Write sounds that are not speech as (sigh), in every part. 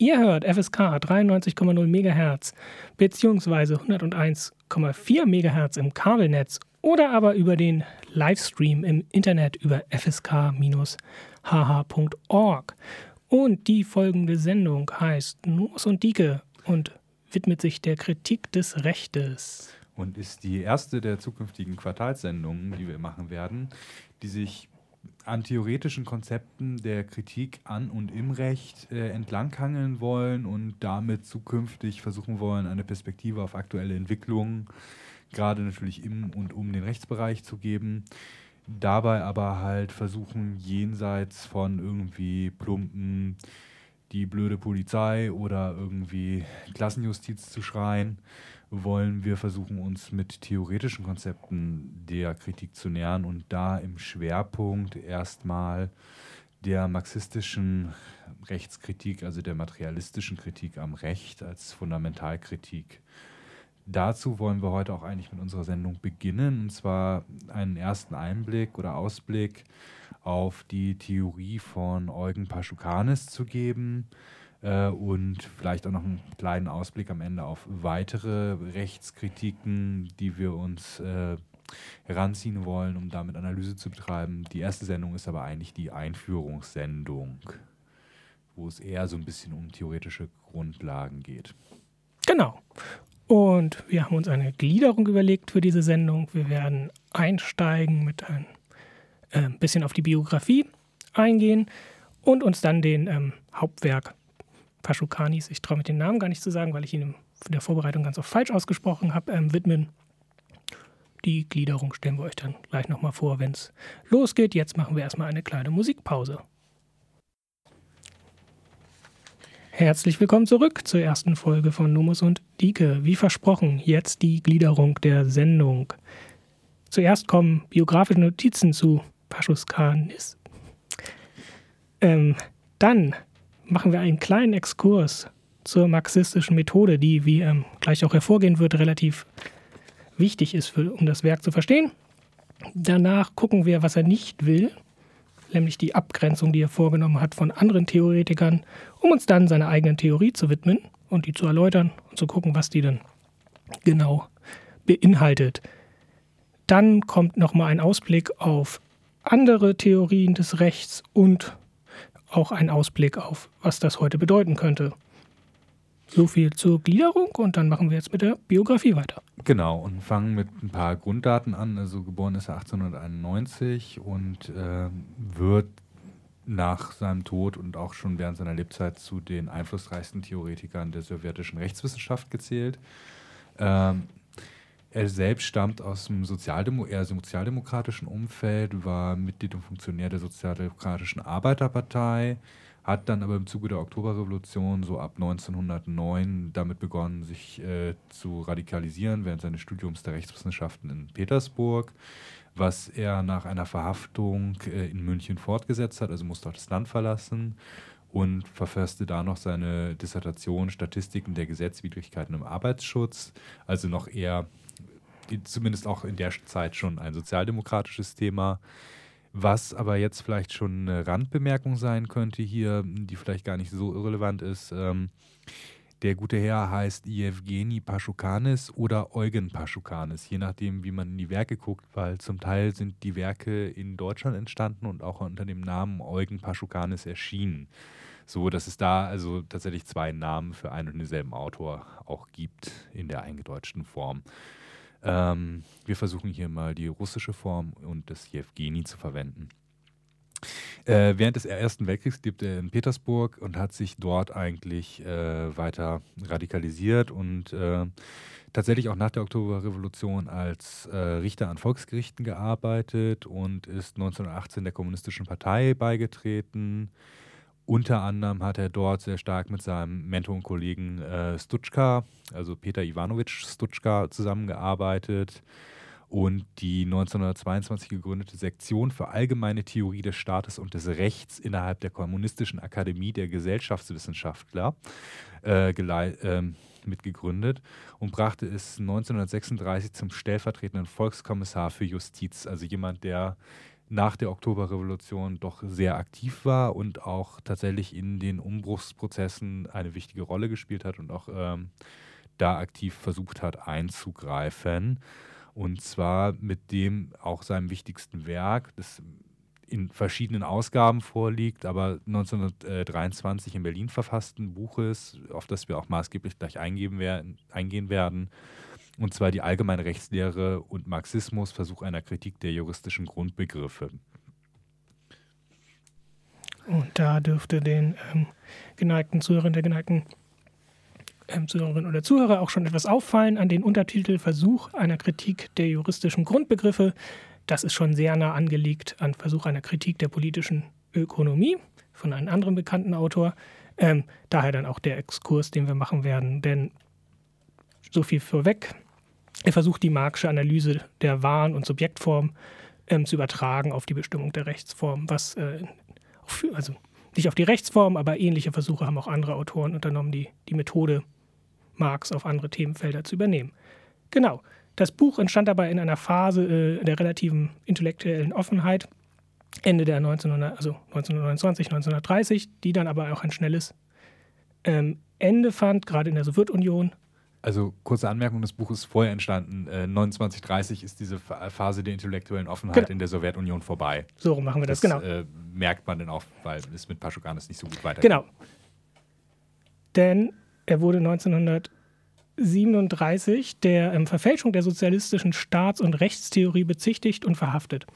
Ihr hört FSK 93,0 MHz bzw. 101,4 MHz im Kabelnetz oder aber über den Livestream im Internet über fsk-hh.org. Und die folgende Sendung heißt Nuss und Dike und widmet sich der Kritik des Rechtes. Und ist die erste der zukünftigen Quartalssendungen, die wir machen werden, die sich an theoretischen Konzepten der Kritik an und im Recht äh, entlanghangeln wollen und damit zukünftig versuchen wollen, eine Perspektive auf aktuelle Entwicklungen, gerade natürlich im und um den Rechtsbereich zu geben. Dabei aber halt versuchen, jenseits von irgendwie plumpen die blöde Polizei oder irgendwie Klassenjustiz zu schreien, wollen wir versuchen, uns mit theoretischen Konzepten der Kritik zu nähern und da im Schwerpunkt erstmal der marxistischen Rechtskritik, also der materialistischen Kritik am Recht als Fundamentalkritik. Dazu wollen wir heute auch eigentlich mit unserer Sendung beginnen, und zwar einen ersten Einblick oder Ausblick auf die Theorie von Eugen Paschukanis zu geben, und vielleicht auch noch einen kleinen Ausblick am Ende auf weitere Rechtskritiken, die wir uns äh, heranziehen wollen, um damit Analyse zu betreiben. Die erste Sendung ist aber eigentlich die Einführungssendung, wo es eher so ein bisschen um theoretische Grundlagen geht. Genau. Und wir haben uns eine Gliederung überlegt für diese Sendung. Wir werden einsteigen mit ein äh, bisschen auf die Biografie eingehen und uns dann den ähm, Hauptwerk Paschukanis, ich traue mir den Namen gar nicht zu sagen, weil ich ihn in der Vorbereitung ganz oft falsch ausgesprochen habe, ähm, widmen. Die Gliederung stellen wir euch dann gleich nochmal vor, wenn es losgeht. Jetzt machen wir erstmal eine kleine Musikpause. Herzlich willkommen zurück zur ersten Folge von Numus und Dike. Wie versprochen, jetzt die Gliederung der Sendung. Zuerst kommen biografische Notizen zu Paschuskanis. Ähm, dann machen wir einen kleinen Exkurs zur marxistischen Methode, die, wie ähm, gleich auch hervorgehen wird, relativ wichtig ist, für, um das Werk zu verstehen. Danach gucken wir, was er nicht will, nämlich die Abgrenzung, die er vorgenommen hat von anderen Theoretikern, um uns dann seiner eigenen Theorie zu widmen und die zu erläutern und zu gucken, was die dann genau beinhaltet. Dann kommt nochmal ein Ausblick auf andere Theorien des Rechts und auch ein Ausblick auf, was das heute bedeuten könnte. So viel zur Gliederung und dann machen wir jetzt mit der Biografie weiter. Genau, und fangen mit ein paar Grunddaten an. Also geboren ist er 1891 und äh, wird nach seinem Tod und auch schon während seiner Lebzeit zu den einflussreichsten Theoretikern der sowjetischen Rechtswissenschaft gezählt. Ähm, er selbst stammt aus dem Sozialdemo eher sozialdemokratischen Umfeld, war Mitglied und Funktionär der Sozialdemokratischen Arbeiterpartei, hat dann aber im Zuge der Oktoberrevolution so ab 1909 damit begonnen, sich äh, zu radikalisieren während seines Studiums der Rechtswissenschaften in Petersburg, was er nach einer Verhaftung äh, in München fortgesetzt hat, also musste auch das Land verlassen und verfasste da noch seine Dissertation Statistiken der Gesetzwidrigkeiten im Arbeitsschutz, also noch eher zumindest auch in der Zeit schon ein sozialdemokratisches Thema. Was aber jetzt vielleicht schon eine Randbemerkung sein könnte hier, die vielleicht gar nicht so irrelevant ist. Ähm, der gute Herr heißt Jewgeni Paschukanis oder Eugen Paschukanis, je nachdem, wie man in die Werke guckt, weil zum Teil sind die Werke in Deutschland entstanden und auch unter dem Namen Eugen Paschukanis erschienen. So, dass es da also tatsächlich zwei Namen für einen und denselben Autor auch gibt in der eingedeutschten Form. Ähm, wir versuchen hier mal die russische Form und das Jewgeni zu verwenden. Äh, während des Ersten Weltkriegs lebte er in Petersburg und hat sich dort eigentlich äh, weiter radikalisiert und äh, tatsächlich auch nach der Oktoberrevolution als äh, Richter an Volksgerichten gearbeitet und ist 1918 der Kommunistischen Partei beigetreten unter anderem hat er dort sehr stark mit seinem Mentor und Kollegen äh, Stutschka, also Peter Ivanovich Stutschka, zusammengearbeitet und die 1922 gegründete Sektion für allgemeine Theorie des Staates und des Rechts innerhalb der Kommunistischen Akademie der Gesellschaftswissenschaftler äh, äh, mitgegründet und brachte es 1936 zum stellvertretenden Volkskommissar für Justiz, also jemand, der nach der Oktoberrevolution doch sehr aktiv war und auch tatsächlich in den Umbruchsprozessen eine wichtige Rolle gespielt hat und auch ähm, da aktiv versucht hat einzugreifen. Und zwar mit dem auch seinem wichtigsten Werk, das in verschiedenen Ausgaben vorliegt, aber 1923 in Berlin verfassten Buches, auf das wir auch maßgeblich gleich eingehen werden, eingehen werden und zwar die allgemeine Rechtslehre und Marxismus, Versuch einer Kritik der juristischen Grundbegriffe. Und da dürfte den ähm, geneigten Zuhörern, der geneigten ähm, Zuhörerin oder Zuhörer auch schon etwas auffallen an den Untertitel Versuch einer Kritik der juristischen Grundbegriffe. Das ist schon sehr nah angelegt an Versuch einer Kritik der politischen Ökonomie von einem anderen bekannten Autor. Ähm, daher dann auch der Exkurs, den wir machen werden. Denn so viel vorweg. Er versucht die Marxische Analyse der Waren- und Subjektform ähm, zu übertragen auf die Bestimmung der Rechtsform, was äh, also nicht auf die Rechtsform, aber ähnliche Versuche haben auch andere Autoren unternommen, die, die Methode Marx auf andere Themenfelder zu übernehmen. Genau. Das Buch entstand dabei in einer Phase äh, der relativen intellektuellen Offenheit, Ende der 1900, also 1929, 1930, die dann aber auch ein schnelles ähm, Ende fand, gerade in der Sowjetunion also kurze Anmerkung, das Buch ist vorher entstanden. Äh, 2930 ist diese Phase der intellektuellen Offenheit genau. in der Sowjetunion vorbei. So machen wir das, das genau. Äh, merkt man dann auch, weil es mit Paschuganis nicht so gut weitergeht. Genau. Denn er wurde 1937 der ähm, Verfälschung der sozialistischen Staats- und Rechtstheorie bezichtigt und verhaftet.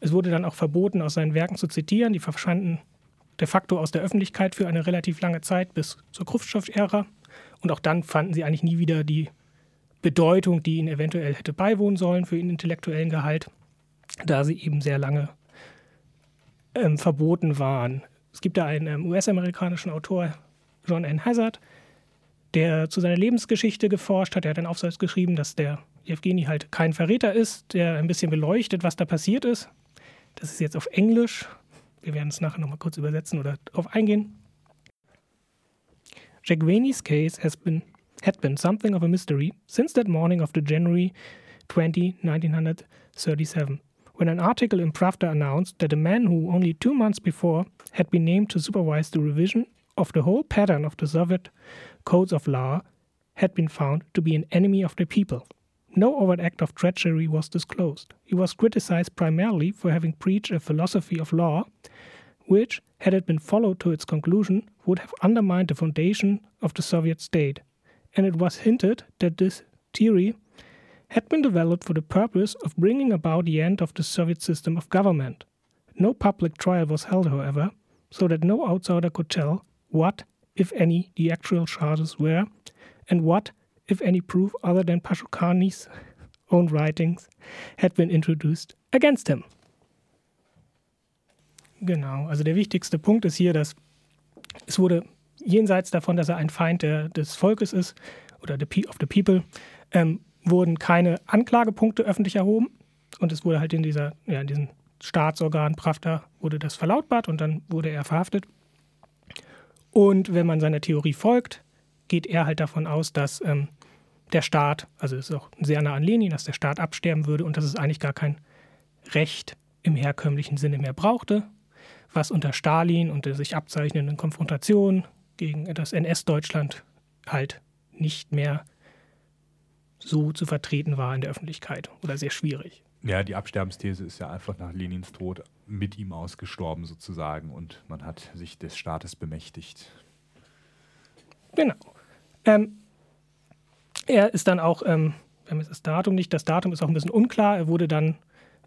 Es wurde dann auch verboten, aus seinen Werken zu zitieren. Die verschwanden de facto aus der Öffentlichkeit für eine relativ lange Zeit bis zur Khrushchev-Ära. Und auch dann fanden sie eigentlich nie wieder die Bedeutung, die ihnen eventuell hätte beiwohnen sollen für ihren intellektuellen Gehalt, da sie eben sehr lange ähm, verboten waren. Es gibt da einen ähm, US-amerikanischen Autor, John N. Hazard, der zu seiner Lebensgeschichte geforscht hat. Er hat einen Aufsatz geschrieben, dass der Evgeny halt kein Verräter ist, der ein bisschen beleuchtet, was da passiert ist. Das ist jetzt auf Englisch. Wir werden es nachher nochmal kurz übersetzen oder darauf eingehen. Jack Vaney's case has been had been something of a mystery since that morning of the January 20, 1937, when an article in Pravda announced that a man who only two months before had been named to supervise the revision of the whole pattern of the Soviet codes of law had been found to be an enemy of the people. No overt act of treachery was disclosed. He was criticized primarily for having preached a philosophy of law which, had it been followed to its conclusion, would have undermined the foundation of the Soviet state. And it was hinted that this theory had been developed for the purpose of bringing about the end of the Soviet system of government. No public trial was held, however, so that no outsider could tell what, if any, the actual charges were, and what, if any, proof other than Pashukani's (laughs) own writings had been introduced against him. Genau, also der wichtigste Punkt ist hier, dass es wurde jenseits davon, dass er ein Feind der, des Volkes ist oder the, of the people, ähm, wurden keine Anklagepunkte öffentlich erhoben. Und es wurde halt in dieser, ja, in diesem Staatsorgan Pravda wurde das verlautbart und dann wurde er verhaftet. Und wenn man seiner Theorie folgt, geht er halt davon aus, dass ähm, der Staat, also es ist auch sehr nah an Lenin, dass der Staat absterben würde und dass es eigentlich gar kein Recht im herkömmlichen Sinne mehr brauchte, was unter Stalin und der sich abzeichnenden Konfrontation gegen das NS-Deutschland halt nicht mehr so zu vertreten war in der Öffentlichkeit oder sehr schwierig. Ja, die Absterbensthese ist ja einfach nach Lenins Tod mit ihm ausgestorben sozusagen und man hat sich des Staates bemächtigt. Genau. Ähm, er ist dann auch, ähm, wir haben jetzt das Datum nicht, das Datum ist auch ein bisschen unklar, er wurde dann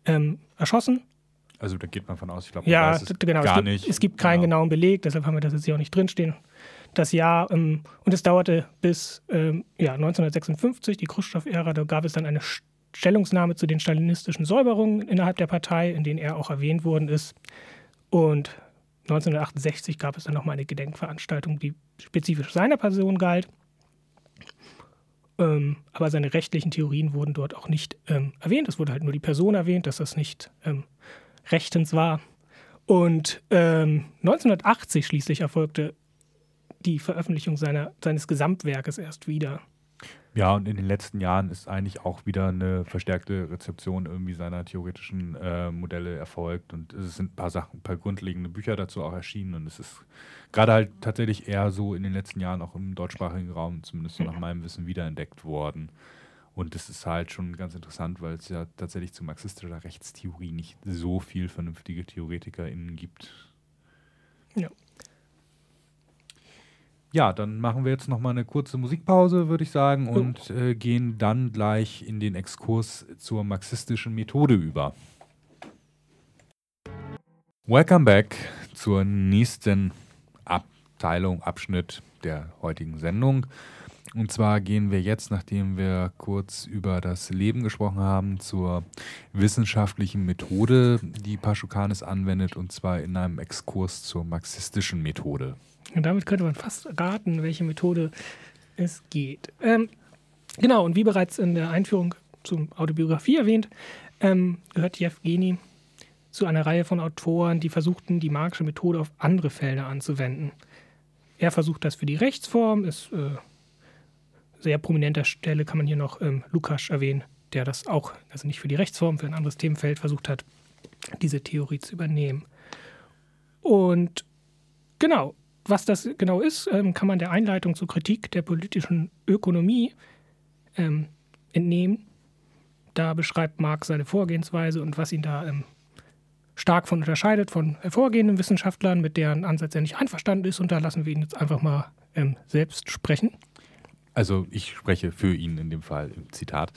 ähm, erschossen also da geht man von aus, ich glaube, ja, weiß es genau, gar es gibt, nicht. Es gibt keinen genau. genauen Beleg, deshalb haben wir das jetzt hier auch nicht drinstehen. Das Jahr, ähm, und es dauerte bis ähm, ja, 1956, die Khrushchev-Ära, da gab es dann eine Stellungnahme zu den stalinistischen Säuberungen innerhalb der Partei, in denen er auch erwähnt worden ist. Und 1968 gab es dann nochmal eine Gedenkveranstaltung, die spezifisch seiner Person galt. Ähm, aber seine rechtlichen Theorien wurden dort auch nicht ähm, erwähnt. Es wurde halt nur die Person erwähnt, dass das nicht ähm, rechtens war. Und ähm, 1980 schließlich erfolgte die Veröffentlichung seiner, seines Gesamtwerkes erst wieder. Ja, und in den letzten Jahren ist eigentlich auch wieder eine verstärkte Rezeption irgendwie seiner theoretischen äh, Modelle erfolgt. Und es sind ein paar Sachen, ein paar grundlegende Bücher dazu auch erschienen. Und es ist gerade halt tatsächlich eher so in den letzten Jahren auch im deutschsprachigen Raum, zumindest so nach meinem Wissen, wiederentdeckt worden. Und das ist halt schon ganz interessant, weil es ja tatsächlich zu marxistischer Rechtstheorie nicht so viel vernünftige TheoretikerInnen gibt. Ja. Ja, dann machen wir jetzt noch mal eine kurze Musikpause, würde ich sagen, und äh, gehen dann gleich in den Exkurs zur marxistischen Methode über. Welcome back zur nächsten Abteilung, Abschnitt der heutigen Sendung. Und zwar gehen wir jetzt, nachdem wir kurz über das Leben gesprochen haben, zur wissenschaftlichen Methode, die Paschukanis anwendet, und zwar in einem Exkurs zur marxistischen Methode. Und damit könnte man fast raten, welche Methode es geht. Ähm, genau, und wie bereits in der Einführung zur Autobiografie erwähnt, ähm, gehört Jewgeni zu einer Reihe von Autoren, die versuchten, die marxische Methode auf andere Felder anzuwenden. Er versucht das für die Rechtsform, ist äh, sehr prominenter Stelle kann man hier noch ähm, Lukas erwähnen, der das auch, also nicht für die Rechtsform, für ein anderes Themenfeld versucht hat, diese Theorie zu übernehmen. Und genau, was das genau ist, ähm, kann man der Einleitung zur Kritik der politischen Ökonomie ähm, entnehmen. Da beschreibt Marx seine Vorgehensweise und was ihn da ähm, stark von unterscheidet von hervorgehenden Wissenschaftlern, mit deren Ansatz er nicht einverstanden ist. Und da lassen wir ihn jetzt einfach mal ähm, selbst sprechen. Also ich spreche für ihn in dem Fall im Zitat.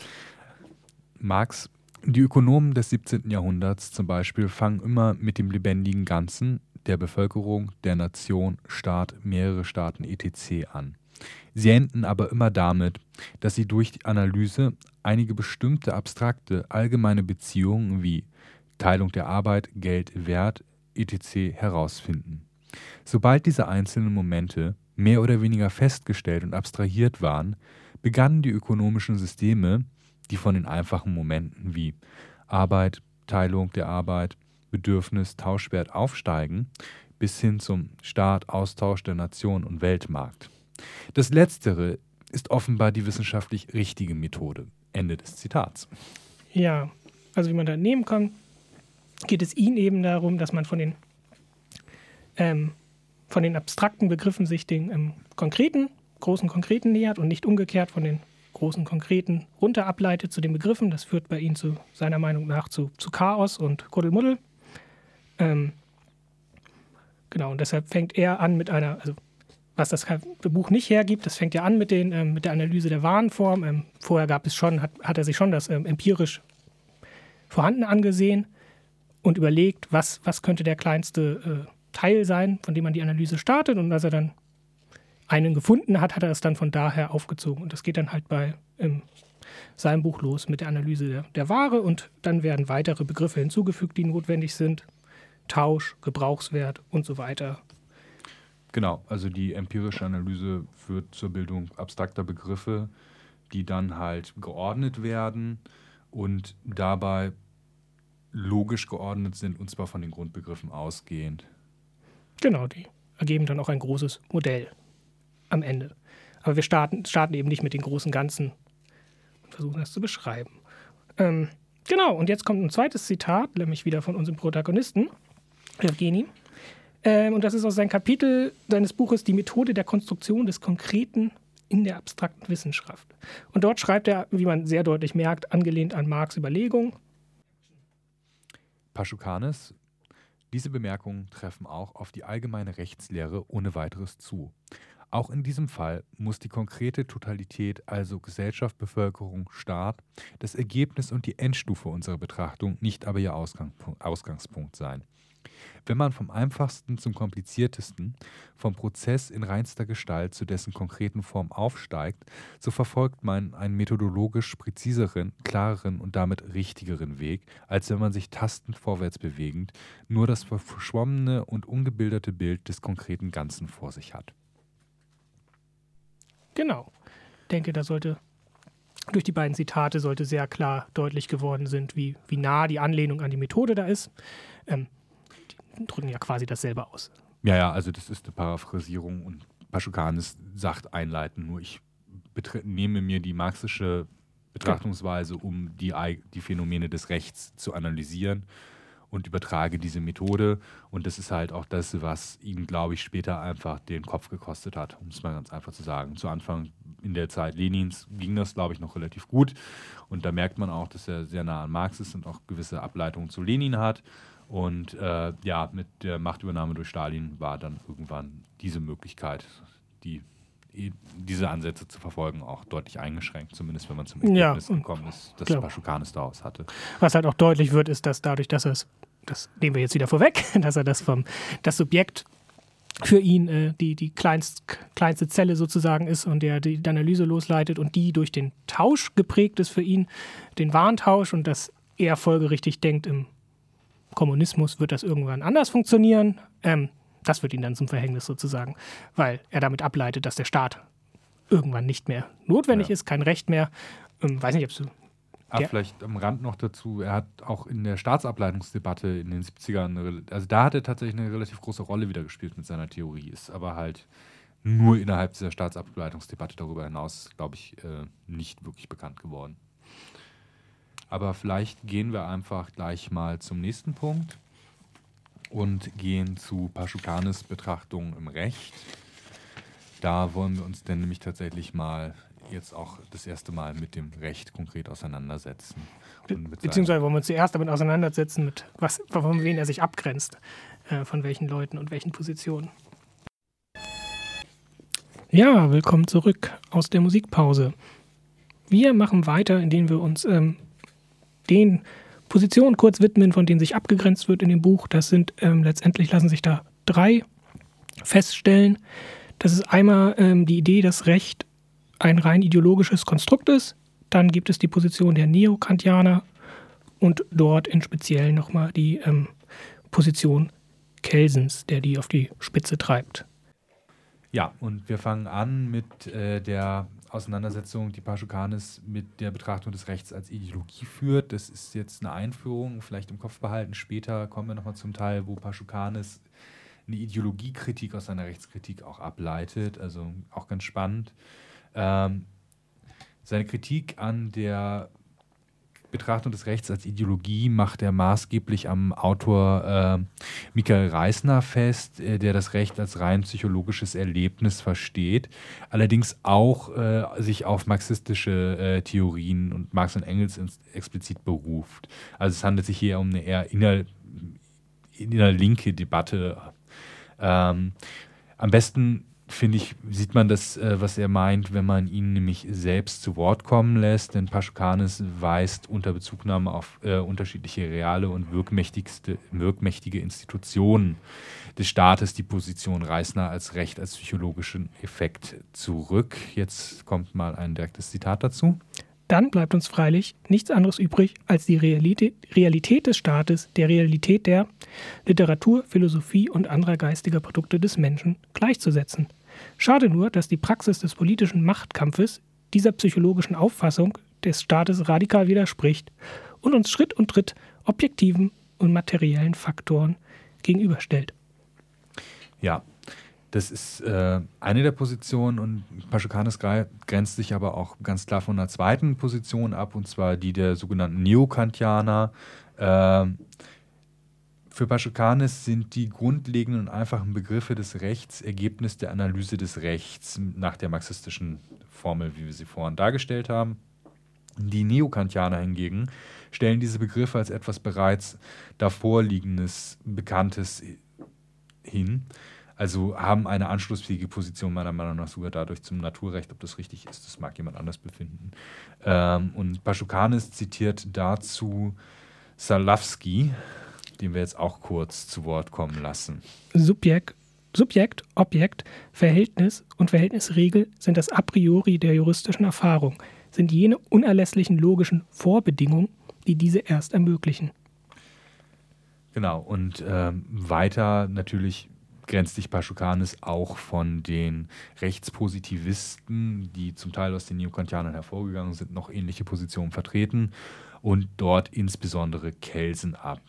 Marx, die Ökonomen des 17. Jahrhunderts zum Beispiel fangen immer mit dem lebendigen Ganzen, der Bevölkerung, der Nation, Staat, mehrere Staaten etc. an. Sie enden aber immer damit, dass sie durch die Analyse einige bestimmte abstrakte, allgemeine Beziehungen wie Teilung der Arbeit, Geld, Wert etc. herausfinden. Sobald diese einzelnen Momente mehr oder weniger festgestellt und abstrahiert waren, begannen die ökonomischen Systeme, die von den einfachen Momenten wie Arbeit, Teilung der Arbeit, Bedürfnis, Tauschwert aufsteigen, bis hin zum Staat, Austausch der Nation und Weltmarkt. Das Letztere ist offenbar die wissenschaftlich richtige Methode. Ende des Zitats. Ja, also wie man da nehmen kann, geht es ihnen eben darum, dass man von den, ähm, von den abstrakten Begriffen sich den ähm, konkreten, großen Konkreten nähert und nicht umgekehrt von den großen Konkreten runter ableitet zu den Begriffen. Das führt bei ihnen zu seiner Meinung nach zu, zu Chaos und Kuddelmuddel. Ähm, genau, und deshalb fängt er an mit einer, also was das Buch nicht hergibt, das fängt ja an mit, den, ähm, mit der Analyse der Warenform. Ähm, vorher gab es schon, hat, hat er sich schon das ähm, empirisch Vorhandene angesehen und überlegt, was, was könnte der kleinste äh, Teil sein, von dem man die Analyse startet. Und als er dann einen gefunden hat, hat er es dann von daher aufgezogen. Und das geht dann halt bei ähm, seinem Buch los mit der Analyse der, der Ware und dann werden weitere Begriffe hinzugefügt, die notwendig sind. Tausch, Gebrauchswert und so weiter. Genau, also die empirische Analyse führt zur Bildung abstrakter Begriffe, die dann halt geordnet werden und dabei logisch geordnet sind, und zwar von den Grundbegriffen ausgehend. Genau, die ergeben dann auch ein großes Modell am Ende. Aber wir starten, starten eben nicht mit den großen Ganzen und versuchen das zu beschreiben. Ähm, genau, und jetzt kommt ein zweites Zitat, nämlich wieder von unserem Protagonisten. Evgeny. Ähm, und das ist aus seinem Kapitel seines Buches Die Methode der Konstruktion des Konkreten in der abstrakten Wissenschaft. Und dort schreibt er, wie man sehr deutlich merkt, angelehnt an Marx Überlegung. Paschukanes, diese Bemerkungen treffen auch auf die allgemeine Rechtslehre ohne weiteres zu. Auch in diesem Fall muss die konkrete Totalität, also Gesellschaft, Bevölkerung, Staat, das Ergebnis und die Endstufe unserer Betrachtung, nicht aber ihr Ausgangspunkt sein. Wenn man vom einfachsten zum kompliziertesten, vom Prozess in reinster Gestalt zu dessen konkreten Form aufsteigt, so verfolgt man einen methodologisch präziseren, klareren und damit richtigeren Weg, als wenn man sich tastend vorwärts bewegend nur das verschwommene und ungebildete Bild des konkreten Ganzen vor sich hat. Genau. Ich denke, da sollte durch die beiden Zitate sollte sehr klar deutlich geworden sind, wie, wie nah die Anlehnung an die Methode da ist. Ähm, drücken ja quasi dasselbe aus. Ja, ja, also das ist eine Paraphrasierung und Paschukanis sagt einleiten, nur ich nehme mir die marxische Betrachtungsweise, um die, die Phänomene des Rechts zu analysieren und übertrage diese Methode. Und das ist halt auch das, was ihm, glaube ich, später einfach den Kopf gekostet hat, um es mal ganz einfach zu sagen. Zu Anfang in der Zeit Lenins ging das, glaube ich, noch relativ gut. Und da merkt man auch, dass er sehr nah an Marx ist und auch gewisse Ableitungen zu Lenin hat. Und äh, ja, mit der Machtübernahme durch Stalin war dann irgendwann diese Möglichkeit, die diese Ansätze zu verfolgen, auch deutlich eingeschränkt, zumindest wenn man zum Ergebnis ja, gekommen ist, dass. Paschukanis daraus hatte. Was halt auch deutlich wird, ist, dass dadurch, dass er es das nehmen wir jetzt wieder vorweg, (laughs) dass er das vom das Subjekt für ihn äh, die, die kleinst, kleinste Zelle sozusagen ist und der die Analyse losleitet und die durch den Tausch geprägt ist für ihn, den Warntausch und dass er folgerichtig denkt, im Kommunismus wird das irgendwann anders funktionieren. Ähm, das wird ihn dann zum Verhängnis sozusagen, weil er damit ableitet, dass der Staat irgendwann nicht mehr notwendig ja. ist, kein Recht mehr. Ähm, weiß nicht, ob du Ah, ja. vielleicht am Rand noch dazu, er hat auch in der Staatsableitungsdebatte in den 70ern, also da hat er tatsächlich eine relativ große Rolle wieder gespielt mit seiner Theorie, ist aber halt nur innerhalb dieser Staatsableitungsdebatte darüber hinaus, glaube ich, äh, nicht wirklich bekannt geworden. Aber vielleicht gehen wir einfach gleich mal zum nächsten Punkt und gehen zu Paschukanes Betrachtung im Recht. Da wollen wir uns denn nämlich tatsächlich mal jetzt auch das erste Mal mit dem Recht konkret auseinandersetzen. Be beziehungsweise wollen wir uns zuerst damit auseinandersetzen, mit was, von wem er sich abgrenzt, äh, von welchen Leuten und welchen Positionen. Ja, willkommen zurück aus der Musikpause. Wir machen weiter, indem wir uns ähm, den Positionen kurz widmen, von denen sich abgegrenzt wird in dem Buch. Das sind ähm, letztendlich lassen sich da drei feststellen. Das ist einmal ähm, die Idee, dass Recht ein rein ideologisches Konstrukt ist. Dann gibt es die Position der Neokantianer und dort in speziell nochmal die ähm, Position Kelsens, der die auf die Spitze treibt. Ja, und wir fangen an mit äh, der Auseinandersetzung, die Paschukanis mit der Betrachtung des Rechts als Ideologie führt. Das ist jetzt eine Einführung, vielleicht im Kopf behalten. Später kommen wir nochmal zum Teil, wo Paschukanis eine Ideologiekritik aus seiner Rechtskritik auch ableitet. Also auch ganz spannend. Ähm, seine Kritik an der Betrachtung des Rechts als Ideologie macht er maßgeblich am Autor äh, Michael Reisner fest, äh, der das Recht als rein psychologisches Erlebnis versteht, allerdings auch äh, sich auf marxistische äh, Theorien und Marx und Engels explizit beruft. Also es handelt sich hier um eine eher inner, innerlinke Debatte. Ähm, am besten finde ich, sieht man das, äh, was er meint, wenn man ihn nämlich selbst zu Wort kommen lässt. Denn Paschukanis weist unter Bezugnahme auf äh, unterschiedliche reale und wirkmächtigste, wirkmächtige Institutionen des Staates die Position Reisner als Recht als psychologischen Effekt zurück. Jetzt kommt mal ein direktes Zitat dazu. Dann bleibt uns freilich nichts anderes übrig, als die Realität, des Staates, der Realität der Literatur, Philosophie und anderer geistiger Produkte des Menschen gleichzusetzen. Schade nur, dass die Praxis des politischen Machtkampfes dieser psychologischen Auffassung des Staates radikal widerspricht und uns Schritt und Tritt objektiven und materiellen Faktoren gegenüberstellt. Ja, das ist äh, eine der Positionen und Paschukanis grenzt sich aber auch ganz klar von einer zweiten Position ab, und zwar die der sogenannten Neokantianer. Äh, für Paschukanis sind die grundlegenden und einfachen Begriffe des Rechts Ergebnis der Analyse des Rechts nach der marxistischen Formel, wie wir sie vorhin dargestellt haben. Die Neokantianer hingegen stellen diese Begriffe als etwas bereits davorliegendes, Bekanntes hin. Also haben eine anschlussfähige Position meiner Meinung nach sogar dadurch zum Naturrecht. Ob das richtig ist, das mag jemand anders befinden. Ähm, und Paschukanis zitiert dazu Salafsky, den wir jetzt auch kurz zu Wort kommen lassen. Subjekt, Subjekt, Objekt, Verhältnis und Verhältnisregel sind das a priori der juristischen Erfahrung, sind jene unerlässlichen logischen Vorbedingungen, die diese erst ermöglichen. Genau, und ähm, weiter natürlich grenzt sich Paschukanis auch von den Rechtspositivisten, die zum Teil aus den Neokantianern hervorgegangen sind, noch ähnliche Positionen vertreten und dort insbesondere Kelsen ab.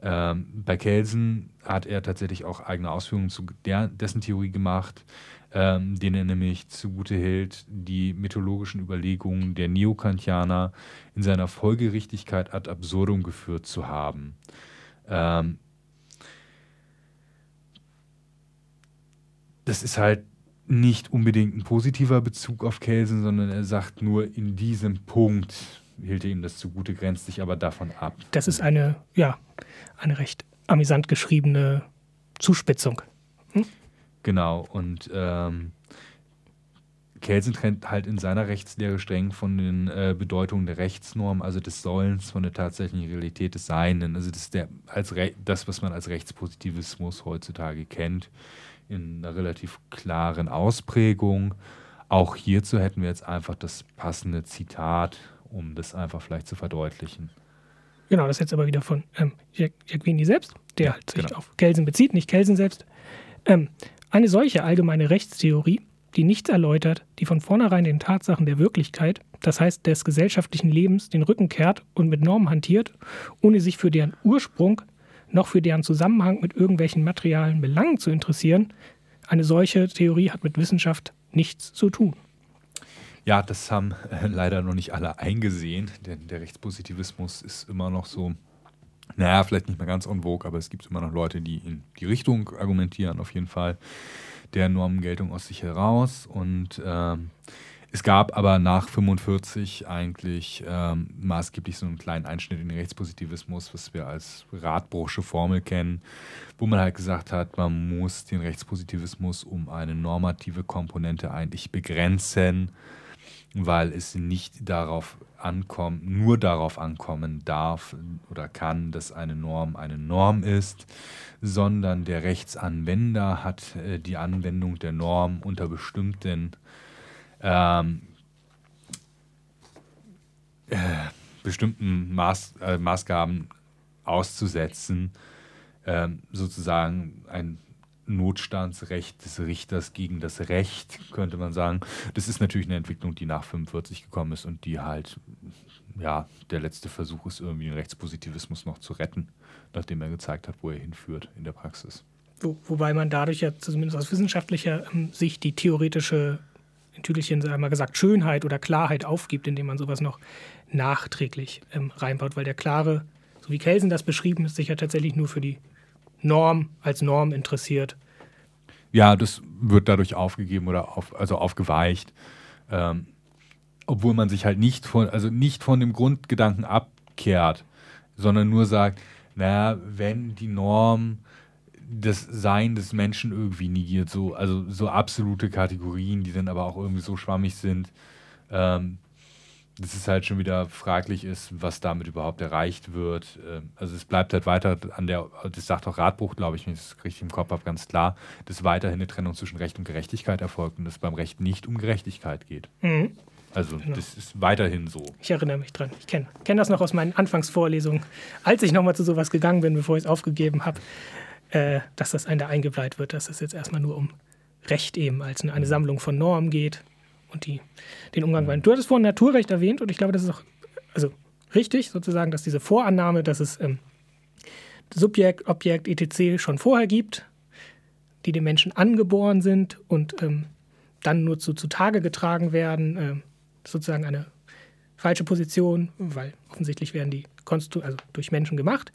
Ähm, bei Kelsen hat er tatsächlich auch eigene Ausführungen zu der, dessen Theorie gemacht, ähm, denen er nämlich zugute hält, die mythologischen Überlegungen der Neokantianer in seiner Folgerichtigkeit ad absurdum geführt zu haben. Ähm, das ist halt nicht unbedingt ein positiver Bezug auf Kelsen, sondern er sagt nur, in diesem Punkt hielt er ihm das zugute, grenzt sich aber davon ab. Das ist eine, ja, eine recht amüsant geschriebene Zuspitzung. Hm? Genau, und ähm, Kelsen trennt halt in seiner Rechtslehre streng von den äh, Bedeutungen der Rechtsnorm, also des Sollens, von der tatsächlichen Realität des Seinen. Also das ist der, als das, was man als Rechtspositivismus heutzutage kennt in einer relativ klaren Ausprägung. Auch hierzu hätten wir jetzt einfach das passende Zitat, um das einfach vielleicht zu verdeutlichen. Genau, das ist jetzt aber wieder von ähm, Jacquini selbst, der ja, halt sich genau. auf Kelsen bezieht, nicht Kelsen selbst. Ähm, eine solche allgemeine Rechtstheorie, die nichts erläutert, die von vornherein den Tatsachen der Wirklichkeit, das heißt des gesellschaftlichen Lebens, den Rücken kehrt und mit Normen hantiert, ohne sich für deren Ursprung noch für deren Zusammenhang mit irgendwelchen materialen Belangen zu interessieren, eine solche Theorie hat mit Wissenschaft nichts zu tun. Ja, das haben äh, leider noch nicht alle eingesehen, denn der Rechtspositivismus ist immer noch so, naja, vielleicht nicht mehr ganz en vogue, aber es gibt immer noch Leute, die in die Richtung argumentieren, auf jeden Fall der Normengeltung aus sich heraus. Und ähm, es gab aber nach 45 eigentlich ähm, maßgeblich so einen kleinen Einschnitt in den Rechtspositivismus, was wir als Radbruchsche Formel kennen, wo man halt gesagt hat, man muss den Rechtspositivismus um eine normative Komponente eigentlich begrenzen, weil es nicht darauf ankommt, nur darauf ankommen darf oder kann, dass eine Norm eine Norm ist, sondern der Rechtsanwender hat äh, die Anwendung der Norm unter bestimmten ähm, äh, bestimmten Maß, äh, Maßgaben auszusetzen, ähm, sozusagen ein Notstandsrecht des Richters gegen das Recht, könnte man sagen. Das ist natürlich eine Entwicklung, die nach 45 gekommen ist und die halt, ja, der letzte Versuch ist, irgendwie den Rechtspositivismus noch zu retten, nachdem er gezeigt hat, wo er hinführt in der Praxis. Wo, wobei man dadurch ja zumindest aus wissenschaftlicher ähm, Sicht die theoretische in Tüdelchen einmal gesagt, Schönheit oder Klarheit aufgibt, indem man sowas noch nachträglich ähm, reinbaut, weil der klare, so wie Kelsen das beschrieben ist, sich ja tatsächlich nur für die Norm als Norm interessiert. Ja, das wird dadurch aufgegeben oder auf, also aufgeweicht. Ähm, obwohl man sich halt nicht von, also nicht von dem Grundgedanken abkehrt, sondern nur sagt, naja, wenn die Norm das Sein des Menschen irgendwie negiert, so, also so absolute Kategorien, die dann aber auch irgendwie so schwammig sind, ähm, dass es halt schon wieder fraglich ist, was damit überhaupt erreicht wird. Ähm, also es bleibt halt weiter an der, das sagt auch Radbruch, glaube ich, wenn ich das richtig im Kopf habe, ganz klar, dass weiterhin eine Trennung zwischen Recht und Gerechtigkeit erfolgt und dass es beim Recht nicht um Gerechtigkeit geht. Mhm. Also genau. das ist weiterhin so. Ich erinnere mich dran. Ich kenne kenn das noch aus meinen Anfangsvorlesungen, als ich nochmal zu sowas gegangen bin, bevor ich es aufgegeben habe äh, dass das eine eingebleibt wird, dass es jetzt erstmal nur um Recht eben als eine, eine Sammlung von Normen geht und die, den Umgang mhm. Du hattest vorhin Naturrecht erwähnt und ich glaube, das ist auch also richtig sozusagen, dass diese Vorannahme, dass es ähm, Subjekt, Objekt, etc. schon vorher gibt, die dem Menschen angeboren sind und ähm, dann nur zu, zu Tage getragen werden, äh, sozusagen eine falsche Position, weil offensichtlich werden die Konstru also durch Menschen gemacht.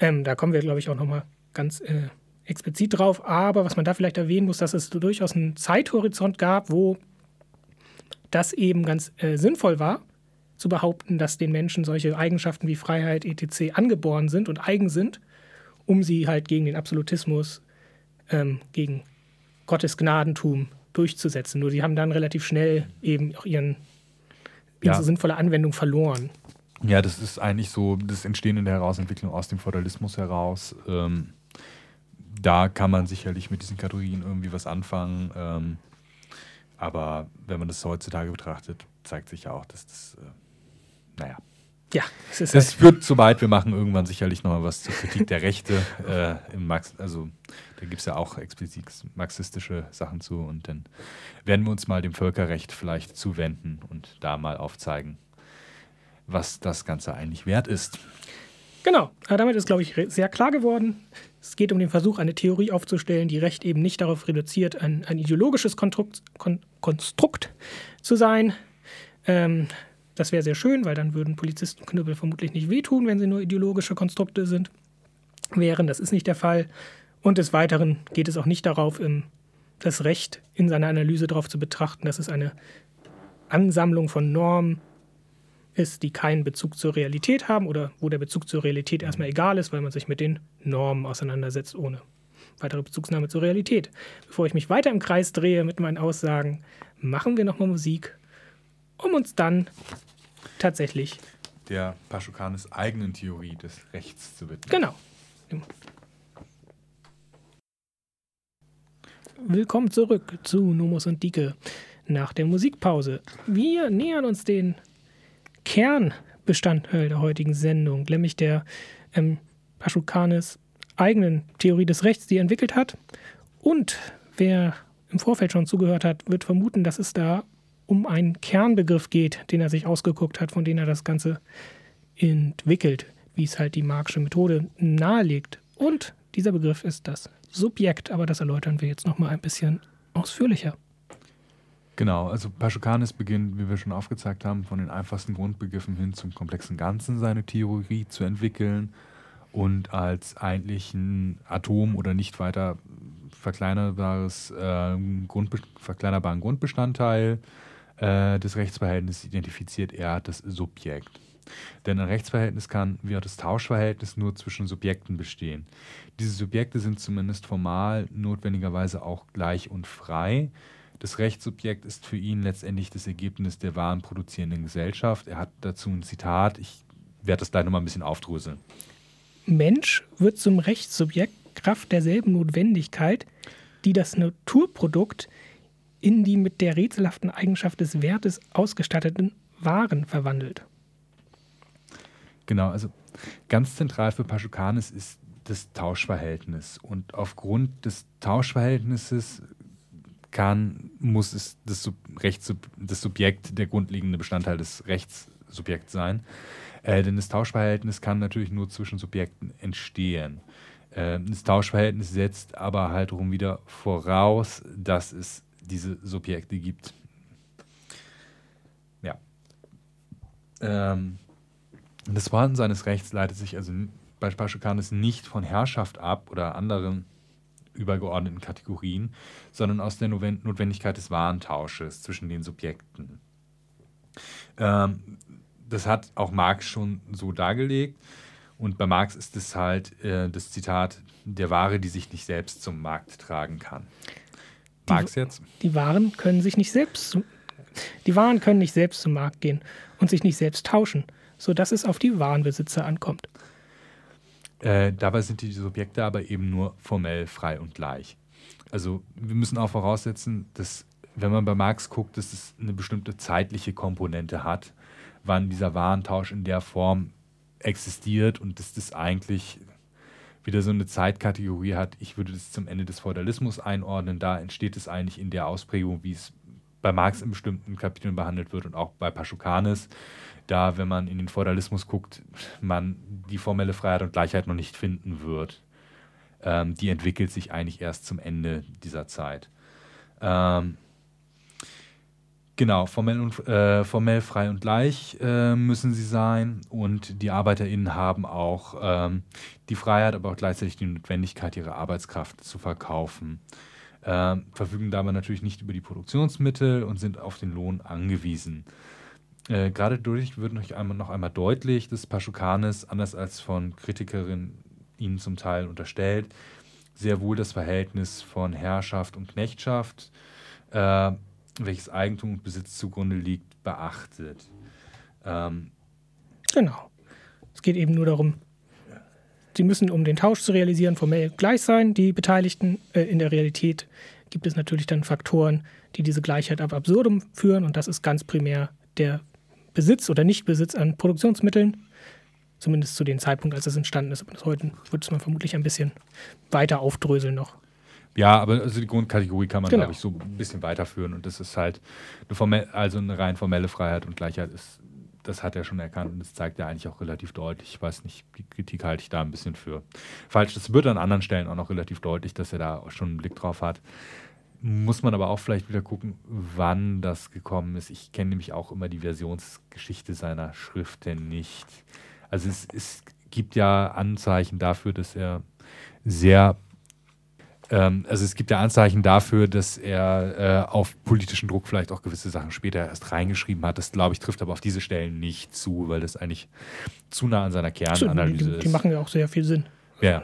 Ähm, da kommen wir, glaube ich, auch nochmal ganz äh, explizit drauf. Aber was man da vielleicht erwähnen muss, dass es durchaus einen Zeithorizont gab, wo das eben ganz äh, sinnvoll war, zu behaupten, dass den Menschen solche Eigenschaften wie Freiheit etc. angeboren sind und eigen sind, um sie halt gegen den Absolutismus, ähm, gegen Gottes Gnadentum durchzusetzen. Nur sie haben dann relativ schnell eben auch ihren, ihre ja. sinnvolle Anwendung verloren. Ja, das ist eigentlich so das Entstehen in der Herausentwicklung aus dem Feudalismus heraus. Ähm da kann man sicherlich mit diesen Kategorien irgendwie was anfangen. Ähm, aber wenn man das heutzutage betrachtet, zeigt sich ja auch, dass das, äh, naja. Ja, es ist das halt führt zu weit. Wir machen irgendwann sicherlich nochmal was zur Kritik der Rechte. (laughs) äh, im Marx, also da gibt es ja auch explizit marxistische Sachen zu. Und dann werden wir uns mal dem Völkerrecht vielleicht zuwenden und da mal aufzeigen, was das Ganze eigentlich wert ist. Genau, damit ist, glaube ich, sehr klar geworden. Es geht um den Versuch, eine Theorie aufzustellen, die Recht eben nicht darauf reduziert, ein, ein ideologisches Konstrukt, Kon Konstrukt, zu sein. Ähm, das wäre sehr schön, weil dann würden Polizistenknüppel vermutlich nicht wehtun, wenn sie nur ideologische Konstrukte sind. Wären, das ist nicht der Fall. Und des Weiteren geht es auch nicht darauf, das Recht in seiner Analyse darauf zu betrachten, dass es eine Ansammlung von Normen ist, die keinen Bezug zur Realität haben oder wo der Bezug zur Realität erstmal egal ist, weil man sich mit den Normen auseinandersetzt, ohne weitere Bezugsnahme zur Realität. Bevor ich mich weiter im Kreis drehe mit meinen Aussagen, machen wir nochmal Musik, um uns dann tatsächlich der Paschukanes eigenen Theorie des Rechts zu widmen. Genau. Willkommen zurück zu Nomos und Dike nach der Musikpause. Wir nähern uns den Kernbestandteil der heutigen Sendung, nämlich der ähm, Paschukanes eigenen Theorie des Rechts, die er entwickelt hat. Und wer im Vorfeld schon zugehört hat, wird vermuten, dass es da um einen Kernbegriff geht, den er sich ausgeguckt hat, von dem er das Ganze entwickelt, wie es halt die Marxische Methode nahelegt. Und dieser Begriff ist das Subjekt, aber das erläutern wir jetzt nochmal ein bisschen ausführlicher. Genau, also Paschukanis beginnt, wie wir schon aufgezeigt haben, von den einfachsten Grundbegriffen hin zum komplexen Ganzen seine Theorie zu entwickeln und als eigentlichen Atom oder nicht weiter verkleinerbares, äh, Grundbe verkleinerbaren Grundbestandteil äh, des Rechtsverhältnisses identifiziert er das Subjekt. Denn ein Rechtsverhältnis kann wie auch das Tauschverhältnis nur zwischen Subjekten bestehen. Diese Subjekte sind zumindest formal notwendigerweise auch gleich und frei. Das Rechtssubjekt ist für ihn letztendlich das Ergebnis der wahren produzierenden Gesellschaft. Er hat dazu ein Zitat, ich werde das gleich nochmal ein bisschen aufdröseln. Mensch wird zum Rechtssubjekt Kraft derselben Notwendigkeit, die das Naturprodukt in die mit der rätselhaften Eigenschaft des Wertes ausgestatteten Waren verwandelt. Genau, also ganz zentral für Paschukanis ist das Tauschverhältnis. Und aufgrund des Tauschverhältnisses kann, muss es das, Sub Rechts, das Subjekt der grundlegende Bestandteil des Rechtssubjekts sein. Äh, denn das Tauschverhältnis kann natürlich nur zwischen Subjekten entstehen. Äh, das Tauschverhältnis setzt aber halt darum wieder voraus, dass es diese Subjekte gibt. Ja. Ähm, das Vorhanden seines Rechts leitet sich also bei Paschukanis nicht von Herrschaft ab oder anderen übergeordneten Kategorien, sondern aus der Notwendigkeit des Warentausches zwischen den Subjekten. Ähm, das hat auch Marx schon so dargelegt. Und bei Marx ist es halt äh, das Zitat der Ware, die sich nicht selbst zum Markt tragen kann. Marx jetzt? Die Waren können sich nicht selbst die Waren können nicht selbst zum Markt gehen und sich nicht selbst tauschen, sodass es auf die Warenbesitzer ankommt. Äh, dabei sind die Subjekte aber eben nur formell frei und gleich. Also wir müssen auch voraussetzen, dass wenn man bei Marx guckt, dass es eine bestimmte zeitliche Komponente hat, wann dieser Warentausch in der Form existiert und dass das eigentlich wieder so eine Zeitkategorie hat. Ich würde das zum Ende des Feudalismus einordnen. Da entsteht es eigentlich in der Ausprägung, wie es bei Marx in bestimmten Kapiteln behandelt wird und auch bei Paschukanis da, wenn man in den Feudalismus guckt, man die formelle Freiheit und Gleichheit noch nicht finden wird. Ähm, die entwickelt sich eigentlich erst zum Ende dieser Zeit. Ähm, genau, formell, und, äh, formell frei und gleich äh, müssen sie sein und die ArbeiterInnen haben auch ähm, die Freiheit, aber auch gleichzeitig die Notwendigkeit, ihre Arbeitskraft zu verkaufen. Ähm, verfügen dabei natürlich nicht über die Produktionsmittel und sind auf den Lohn angewiesen. Äh, gerade dadurch wird noch einmal, noch einmal deutlich, dass Paschukanis, anders als von Kritikerinnen ihnen zum Teil unterstellt, sehr wohl das Verhältnis von Herrschaft und Knechtschaft, äh, welches Eigentum und Besitz zugrunde liegt, beachtet. Ähm, genau. Es geht eben nur darum, sie müssen, um den Tausch zu realisieren, formell gleich sein, die Beteiligten. Äh, in der Realität gibt es natürlich dann Faktoren, die diese Gleichheit ab absurdum führen und das ist ganz primär der Besitz oder Nichtbesitz an Produktionsmitteln, zumindest zu dem Zeitpunkt, als es entstanden ist. Aber das heute wird es man vermutlich ein bisschen weiter aufdröseln noch. Ja, aber also die Grundkategorie kann man, genau. glaube ich, so ein bisschen weiterführen. Und das ist halt eine formell, also eine rein formelle Freiheit und Gleichheit ist das hat er schon erkannt und das zeigt er eigentlich auch relativ deutlich. Ich weiß nicht, die Kritik halte ich da ein bisschen für falsch. Das wird an anderen Stellen auch noch relativ deutlich, dass er da schon einen Blick drauf hat. Muss man aber auch vielleicht wieder gucken, wann das gekommen ist. Ich kenne nämlich auch immer die Versionsgeschichte seiner Schriften nicht. Also es, es gibt ja Anzeichen dafür, dass er sehr ähm, also es gibt ja Anzeichen dafür, dass er äh, auf politischen Druck vielleicht auch gewisse Sachen später erst reingeschrieben hat. Das, glaube ich, trifft aber auf diese Stellen nicht zu, weil das eigentlich zu nah an seiner Kernanalyse die, die, die machen ja auch sehr viel Sinn. Ja.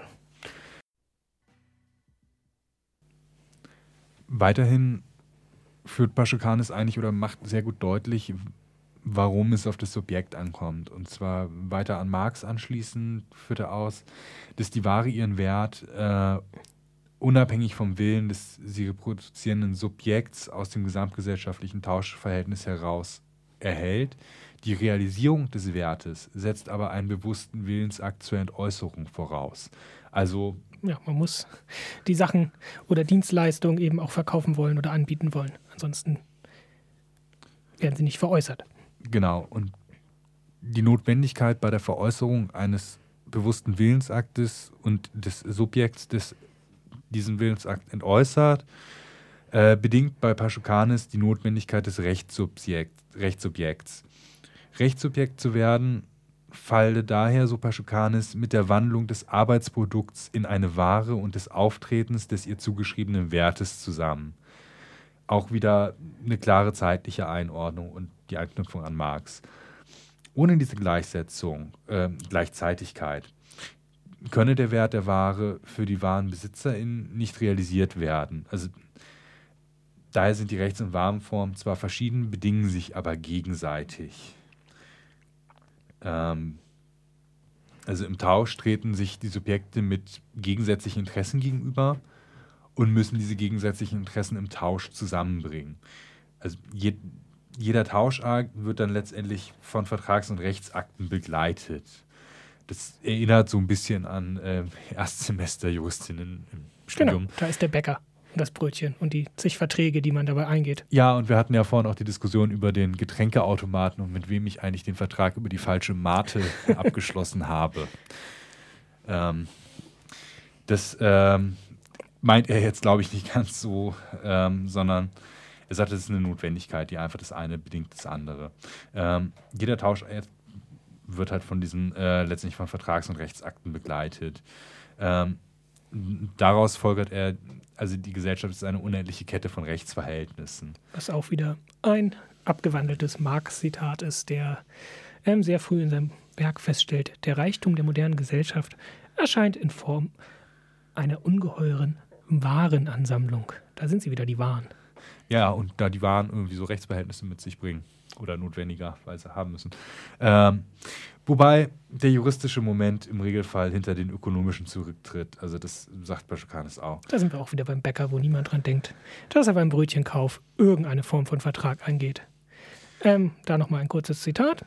Weiterhin führt Paschekanis eigentlich oder macht sehr gut deutlich, warum es auf das Subjekt ankommt. Und zwar weiter an Marx anschließend führt er aus, dass die Ware ihren Wert äh, unabhängig vom Willen des sie reproduzierenden Subjekts aus dem gesamtgesellschaftlichen Tauschverhältnis heraus erhält. Die Realisierung des Wertes setzt aber einen bewussten Willensakt zur Entäußerung voraus. Also ja, man muss die Sachen oder Dienstleistungen eben auch verkaufen wollen oder anbieten wollen. Ansonsten werden sie nicht veräußert. Genau. Und die Notwendigkeit bei der Veräußerung eines bewussten Willensaktes und des Subjekts des diesen Willensakt entäußert, äh, bedingt bei Paschukanis die Notwendigkeit des Rechtssubjekt, Rechtssubjekts. Rechtssubjekt zu werden, falle daher, so Paschukanis, mit der Wandlung des Arbeitsprodukts in eine Ware und des Auftretens des ihr zugeschriebenen Wertes zusammen. Auch wieder eine klare zeitliche Einordnung und die Anknüpfung an Marx. Ohne diese Gleichsetzung, äh, Gleichzeitigkeit, könne der Wert der Ware für die wahren BesitzerInnen nicht realisiert werden. Also daher sind die Rechts- und Warenformen zwar verschieden, bedingen sich aber gegenseitig. Ähm, also im Tausch treten sich die Subjekte mit gegensätzlichen Interessen gegenüber und müssen diese gegensätzlichen Interessen im Tausch zusammenbringen. Also je, jeder Tauschakt wird dann letztendlich von Vertrags- und Rechtsakten begleitet das erinnert so ein bisschen an äh, Erstsemester Juristinnen im Studium. Genau, da ist der Bäcker das Brötchen und die zig Verträge, die man dabei eingeht. Ja, und wir hatten ja vorhin auch die Diskussion über den Getränkeautomaten und mit wem ich eigentlich den Vertrag über die falsche Mate (laughs) abgeschlossen habe. Ähm, das ähm, meint er jetzt, glaube ich, nicht ganz so, ähm, sondern er sagt, es ist eine Notwendigkeit, die einfach das eine bedingt das andere. Ähm, jeder Tausch wird halt von diesen äh, letztendlich von Vertrags- und Rechtsakten begleitet. Ähm, daraus folgert er, also die Gesellschaft ist eine unendliche Kette von Rechtsverhältnissen. Was auch wieder ein abgewandeltes Marx-Zitat ist, der ähm, sehr früh in seinem Werk feststellt, der Reichtum der modernen Gesellschaft erscheint in Form einer ungeheuren Warenansammlung. Da sind sie wieder, die Waren. Ja, und da die Waren irgendwie so Rechtsverhältnisse mit sich bringen oder notwendigerweise haben müssen. Ähm, wobei der juristische Moment im Regelfall hinter den ökonomischen zurücktritt. Also das sagt Paschukanis auch. Da sind wir auch wieder beim Bäcker, wo niemand dran denkt, dass er beim Brötchenkauf irgendeine Form von Vertrag eingeht. Ähm, da nochmal ein kurzes Zitat,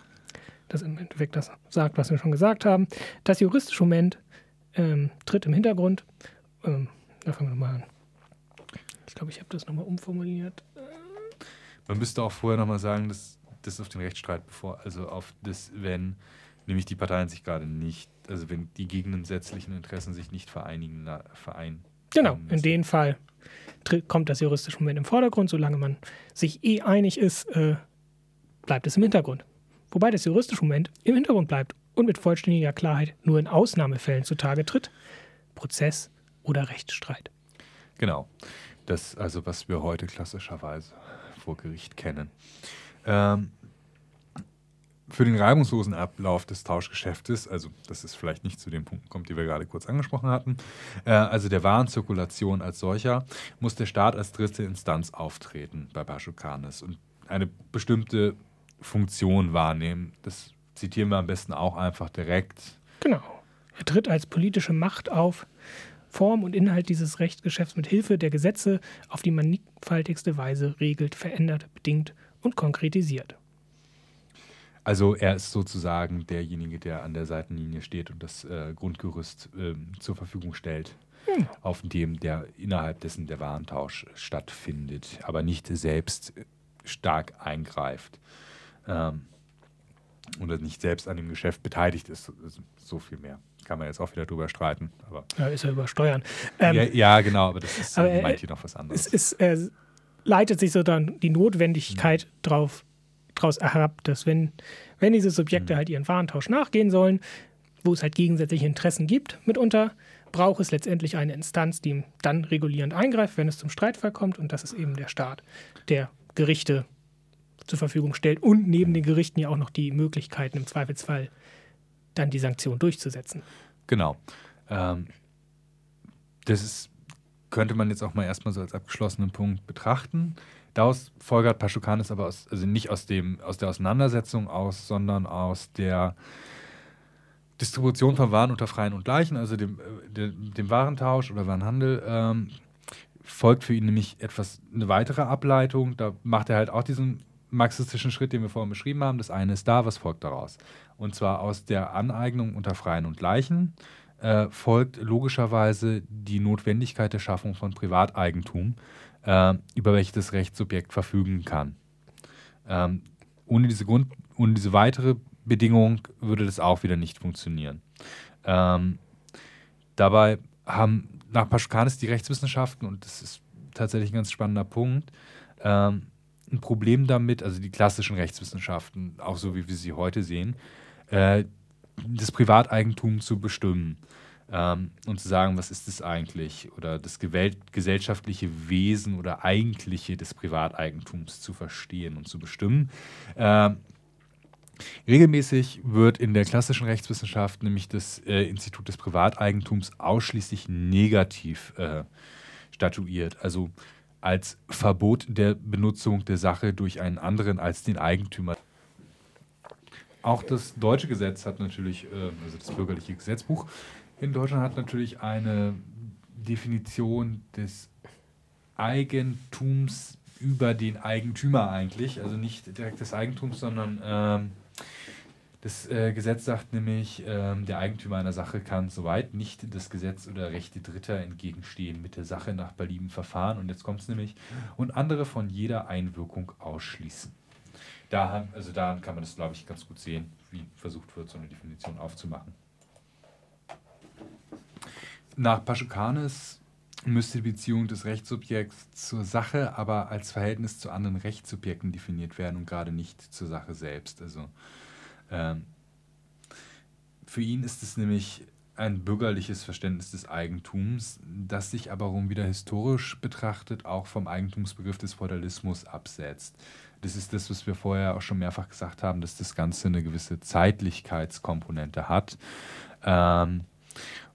das im Endeffekt das sagt, was wir schon gesagt haben. Das juristische Moment ähm, tritt im Hintergrund. Ähm, da fangen wir nochmal an. Ich glaube, ich habe das nochmal umformuliert. Man müsste auch vorher nochmal sagen, dass das auf den Rechtsstreit bevor, also auf das, wenn nämlich die Parteien sich gerade nicht, also wenn die gegensätzlichen Interessen sich nicht vereinigen, vereinen. Genau, in dem Fall kommt das juristische Moment im Vordergrund, solange man sich eh einig ist, äh, bleibt es im Hintergrund. Wobei das juristische Moment im Hintergrund bleibt und mit vollständiger Klarheit nur in Ausnahmefällen zutage tritt, Prozess oder Rechtsstreit. Genau, das also was wir heute klassischerweise vor Gericht kennen. Ähm, für den reibungslosen Ablauf des Tauschgeschäftes, also dass es vielleicht nicht zu den Punkten kommt, die wir gerade kurz angesprochen hatten, äh, also der Warenzirkulation als solcher, muss der Staat als dritte Instanz auftreten bei Paschukanis und eine bestimmte Funktion wahrnehmen. Das zitieren wir am besten auch einfach direkt. Genau. Er tritt als politische Macht auf, Form und Inhalt dieses Rechtsgeschäfts mit Hilfe der Gesetze auf die mannigfaltigste Weise regelt, verändert, bedingt und konkretisiert. Also er ist sozusagen derjenige, der an der Seitenlinie steht und das äh, Grundgerüst äh, zur Verfügung stellt, hm. auf dem der innerhalb dessen der Warentausch stattfindet, aber nicht selbst stark eingreift. Ähm, oder nicht selbst an dem Geschäft beteiligt ist. So viel mehr. Kann man jetzt auch wieder drüber streiten. Aber ja, ist ja über Steuern. Ähm, ja, ja, genau, aber das ist aber, äh, meint hier noch was anderes. Es ist, äh, leitet sich so dann die Notwendigkeit mhm. drauf, daraus herab, dass wenn, wenn diese Subjekte mhm. halt ihren Warentausch nachgehen sollen, wo es halt gegensätzliche Interessen gibt, mitunter, braucht es letztendlich eine Instanz, die dann regulierend eingreift, wenn es zum Streitfall kommt. Und das ist eben der Staat, der Gerichte zur Verfügung stellt und neben den Gerichten ja auch noch die Möglichkeiten im Zweifelsfall dann die Sanktion durchzusetzen. Genau. Ähm, das ist, könnte man jetzt auch mal erstmal so als abgeschlossenen Punkt betrachten. Daraus folgert Paschukanis aber aus, also nicht aus, dem, aus der Auseinandersetzung aus, sondern aus der Distribution von Waren unter Freien und Gleichen, also dem, äh, dem, dem Warentausch oder Warenhandel, ähm, folgt für ihn nämlich etwas eine weitere Ableitung. Da macht er halt auch diesen marxistischen Schritt, den wir vorhin beschrieben haben. Das eine ist da, was folgt daraus? Und zwar aus der Aneignung unter Freien und Gleichen äh, folgt logischerweise die Notwendigkeit der Schaffung von Privateigentum, äh, über welches das Rechtssubjekt verfügen kann. Ähm, ohne, diese Grund, ohne diese weitere Bedingung würde das auch wieder nicht funktionieren. Ähm, dabei haben nach Paschkanis die Rechtswissenschaften, und das ist tatsächlich ein ganz spannender Punkt, ähm, ein Problem damit, also die klassischen Rechtswissenschaften, auch so wie wir sie heute sehen, äh, das Privateigentum zu bestimmen ähm, und zu sagen, was ist das eigentlich oder das gesellschaftliche Wesen oder eigentliche des Privateigentums zu verstehen und zu bestimmen. Ähm, Regelmäßig wird in der klassischen Rechtswissenschaft nämlich das äh, Institut des Privateigentums ausschließlich negativ äh, statuiert. Also als Verbot der Benutzung der Sache durch einen anderen als den Eigentümer. Auch das deutsche Gesetz hat natürlich, äh, also das bürgerliche Gesetzbuch in Deutschland hat natürlich eine Definition des Eigentums über den Eigentümer eigentlich, also nicht direkt des Eigentums, sondern ähm, das äh, Gesetz sagt nämlich, ähm, der Eigentümer einer Sache kann soweit nicht das Gesetz oder Rechte Dritter entgegenstehen mit der Sache nach Belieben verfahren. Und jetzt kommt es nämlich, und andere von jeder Einwirkung ausschließen. Da, also daran kann man das, glaube ich, ganz gut sehen, wie versucht wird, so eine Definition aufzumachen. Nach Paschukanes müsste die Beziehung des Rechtssubjekts zur Sache aber als Verhältnis zu anderen Rechtssubjekten definiert werden und gerade nicht zur Sache selbst. Also ähm, für ihn ist es nämlich ein bürgerliches Verständnis des Eigentums, das sich aber um wieder historisch betrachtet auch vom Eigentumsbegriff des Feudalismus absetzt. Das ist das, was wir vorher auch schon mehrfach gesagt haben, dass das Ganze eine gewisse Zeitlichkeitskomponente hat. Ähm,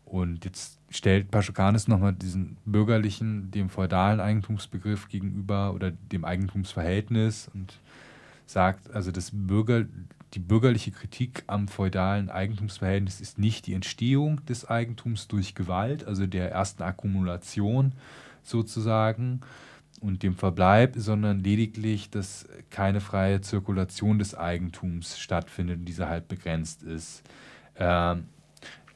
und jetzt stellt Paschukanis nochmal diesen bürgerlichen, dem feudalen Eigentumsbegriff gegenüber oder dem Eigentumsverhältnis und sagt, also das Bürger, die bürgerliche Kritik am feudalen Eigentumsverhältnis ist nicht die Entstehung des Eigentums durch Gewalt, also der ersten Akkumulation sozusagen und dem Verbleib, sondern lediglich, dass keine freie Zirkulation des Eigentums stattfindet und diese halt begrenzt ist. Ähm,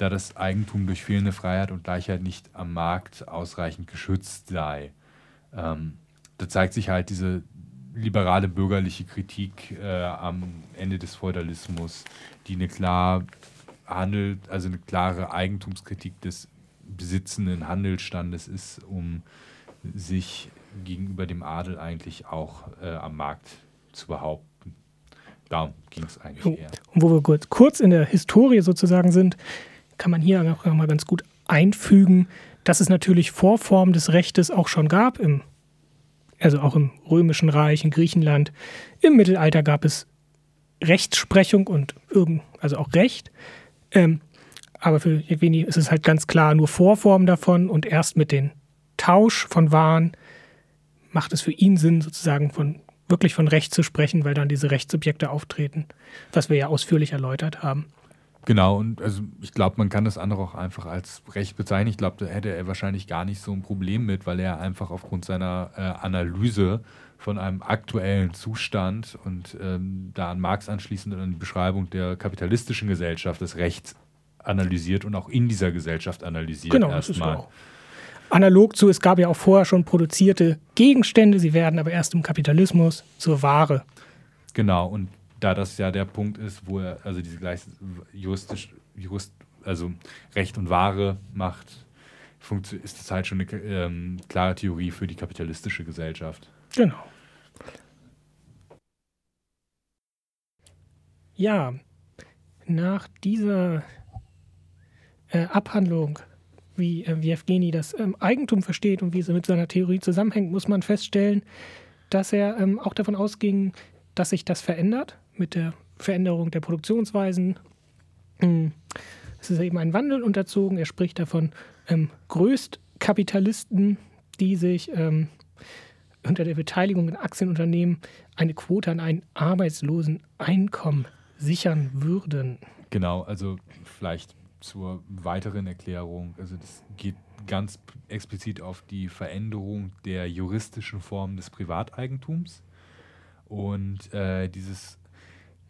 da das Eigentum durch fehlende Freiheit und Gleichheit nicht am Markt ausreichend geschützt sei. Ähm, da zeigt sich halt diese liberale bürgerliche Kritik äh, am Ende des Feudalismus, die eine klar handelt, also eine klare Eigentumskritik des besitzenden Handelsstandes ist, um sich gegenüber dem Adel eigentlich auch äh, am Markt zu behaupten. Darum ging es eigentlich eher. Und wo wir kurz in der Historie sozusagen sind, kann man hier auch mal ganz gut einfügen, dass es natürlich Vorformen des Rechtes auch schon gab im also auch im Römischen Reich, in Griechenland. Im Mittelalter gab es Rechtsprechung und irgend, also auch Recht. Ähm, aber für Jevgeni ist es halt ganz klar nur Vorform davon und erst mit dem Tausch von Waren macht es für ihn Sinn, sozusagen von wirklich von Recht zu sprechen, weil dann diese Rechtssubjekte auftreten, was wir ja ausführlich erläutert haben. Genau, und also ich glaube, man kann das andere auch einfach als Recht bezeichnen. Ich glaube, da hätte er wahrscheinlich gar nicht so ein Problem mit, weil er einfach aufgrund seiner äh, Analyse von einem aktuellen Zustand und ähm, da an Marx anschließend an die Beschreibung der kapitalistischen Gesellschaft das Recht analysiert und auch in dieser Gesellschaft analysiert. Genau, das ist auch. Analog zu, es gab ja auch vorher schon produzierte Gegenstände, sie werden aber erst im Kapitalismus zur Ware. Genau, und da das ja der Punkt ist, wo er also diese gleich juristisch, jurist, also Recht und Ware macht, ist das halt schon eine ähm, klare Theorie für die kapitalistische Gesellschaft. Genau. Ja, nach dieser äh, Abhandlung, wie, äh, wie Evgeny das ähm, Eigentum versteht und wie es mit seiner Theorie zusammenhängt, muss man feststellen, dass er ähm, auch davon ausging, dass sich das verändert mit der Veränderung der Produktionsweisen. Hm. Es ist eben ein Wandel unterzogen. Er spricht davon ähm, Größtkapitalisten, die sich ähm, unter der Beteiligung in Aktienunternehmen eine Quote an ein Arbeitsloseneinkommen sichern würden. Genau, also vielleicht zur weiteren Erklärung. Also das geht ganz explizit auf die Veränderung der juristischen Form des Privateigentums. Und äh, dieses,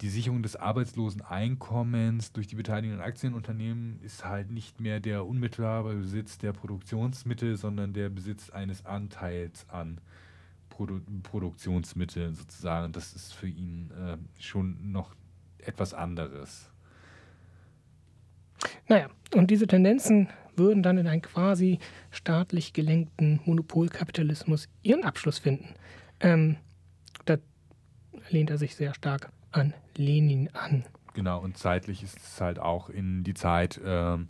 die Sicherung des arbeitslosen Einkommens durch die Beteiligung an Aktienunternehmen ist halt nicht mehr der unmittelbare Besitz der Produktionsmittel, sondern der Besitz eines Anteils an Produ Produktionsmitteln sozusagen. Das ist für ihn äh, schon noch etwas anderes. Naja, und diese Tendenzen würden dann in einen quasi staatlich gelenkten Monopolkapitalismus ihren Abschluss finden. Ähm, da lehnt er sich sehr stark an Lenin an. Genau, und zeitlich ist es halt auch in die Zeit ähm,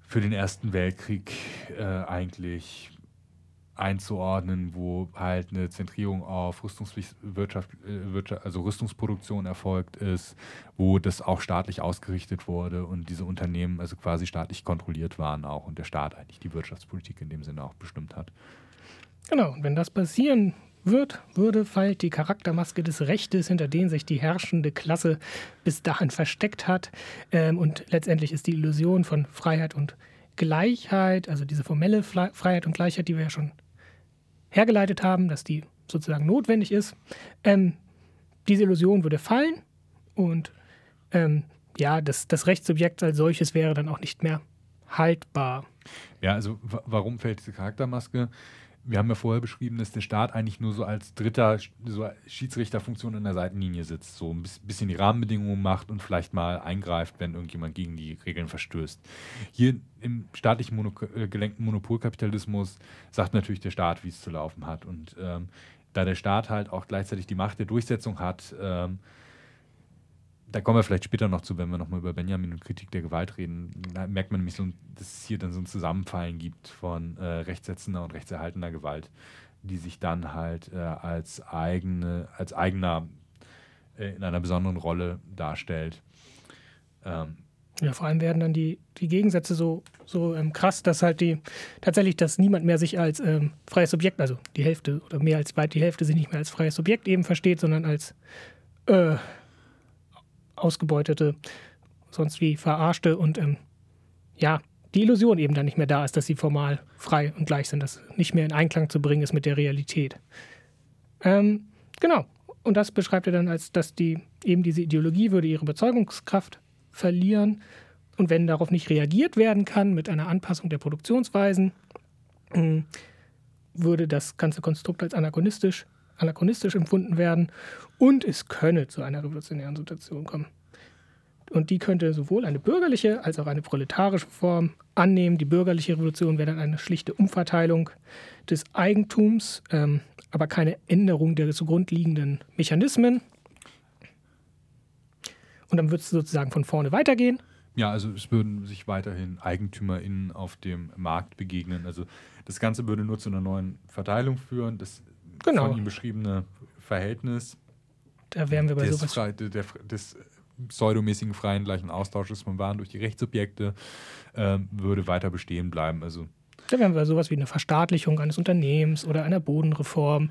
für den Ersten Weltkrieg äh, eigentlich einzuordnen, wo halt eine Zentrierung auf Rüstungswirtschaft, äh, also Rüstungsproduktion erfolgt ist, wo das auch staatlich ausgerichtet wurde und diese Unternehmen also quasi staatlich kontrolliert waren auch und der Staat eigentlich die Wirtschaftspolitik in dem Sinne auch bestimmt hat. Genau, und wenn das passieren wird, würde, fällt die Charaktermaske des Rechtes, hinter denen sich die herrschende Klasse bis dahin versteckt hat. Ähm, und letztendlich ist die Illusion von Freiheit und Gleichheit, also diese formelle Freiheit und Gleichheit, die wir ja schon hergeleitet haben, dass die sozusagen notwendig ist. Ähm, diese Illusion würde fallen und ähm, ja, das, das Rechtssubjekt als solches wäre dann auch nicht mehr haltbar. Ja, also warum fällt diese Charaktermaske? Wir haben ja vorher beschrieben, dass der Staat eigentlich nur so als dritter so Schiedsrichterfunktion in der Seitenlinie sitzt, so ein bisschen die Rahmenbedingungen macht und vielleicht mal eingreift, wenn irgendjemand gegen die Regeln verstößt. Hier im staatlichen Mono äh, gelenkten Monopolkapitalismus sagt natürlich der Staat, wie es zu laufen hat. Und ähm, da der Staat halt auch gleichzeitig die Macht der Durchsetzung hat, ähm, da kommen wir vielleicht später noch zu, wenn wir nochmal über Benjamin und Kritik der Gewalt reden. Da merkt man nämlich, so, dass es hier dann so ein Zusammenfallen gibt von äh, rechtssetzender und rechtserhaltender Gewalt, die sich dann halt äh, als, eigene, als eigener äh, in einer besonderen Rolle darstellt. Ähm, ja, vor allem werden dann die, die Gegensätze so, so ähm, krass, dass halt die tatsächlich, dass niemand mehr sich als ähm, freies Subjekt, also die Hälfte oder mehr als weit die Hälfte sich nicht mehr als freies Subjekt eben versteht, sondern als äh, Ausgebeutete, sonst wie Verarschte und ähm, ja, die Illusion eben dann nicht mehr da ist, dass sie formal frei und gleich sind, dass nicht mehr in Einklang zu bringen ist mit der Realität. Ähm, genau. Und das beschreibt er dann als, dass die eben diese Ideologie würde ihre Bezeugungskraft verlieren und wenn darauf nicht reagiert werden kann mit einer Anpassung der Produktionsweisen, hm, würde das ganze Konstrukt als anachronistisch anachronistisch empfunden werden und es könne zu einer revolutionären Situation kommen. Und die könnte sowohl eine bürgerliche als auch eine proletarische Form annehmen. Die bürgerliche Revolution wäre dann eine schlichte Umverteilung des Eigentums, ähm, aber keine Änderung der zugrunde liegenden Mechanismen. Und dann wird es sozusagen von vorne weitergehen. Ja, also es würden sich weiterhin EigentümerInnen auf dem Markt begegnen. Also das Ganze würde nur zu einer neuen Verteilung führen. Das genau. von ihm beschriebene Verhältnis da wären wir bei des, sowas. Frei, der, des pseudomäßigen freien gleichen Austausches von Waren durch die Rechtssubjekte äh, würde weiter bestehen bleiben. Also da wären wir bei sowas wie eine Verstaatlichung eines Unternehmens oder einer Bodenreform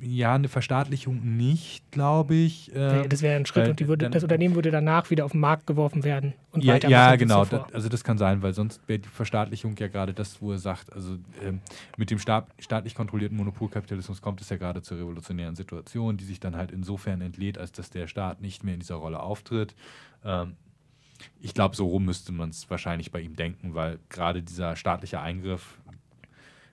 ja, eine Verstaatlichung nicht, glaube ich. Ähm, das wäre ein Schritt und würde, dann, das Unternehmen würde danach wieder auf den Markt geworfen werden und ja, weiter. Ja, genau. Das, also das kann sein, weil sonst wäre die Verstaatlichung ja gerade das, wo er sagt, also ähm, mit dem staat, staatlich kontrollierten Monopolkapitalismus kommt es ja gerade zur revolutionären Situation, die sich dann halt insofern entlädt, als dass der Staat nicht mehr in dieser Rolle auftritt. Ähm, ich glaube, so rum müsste man es wahrscheinlich bei ihm denken, weil gerade dieser staatliche Eingriff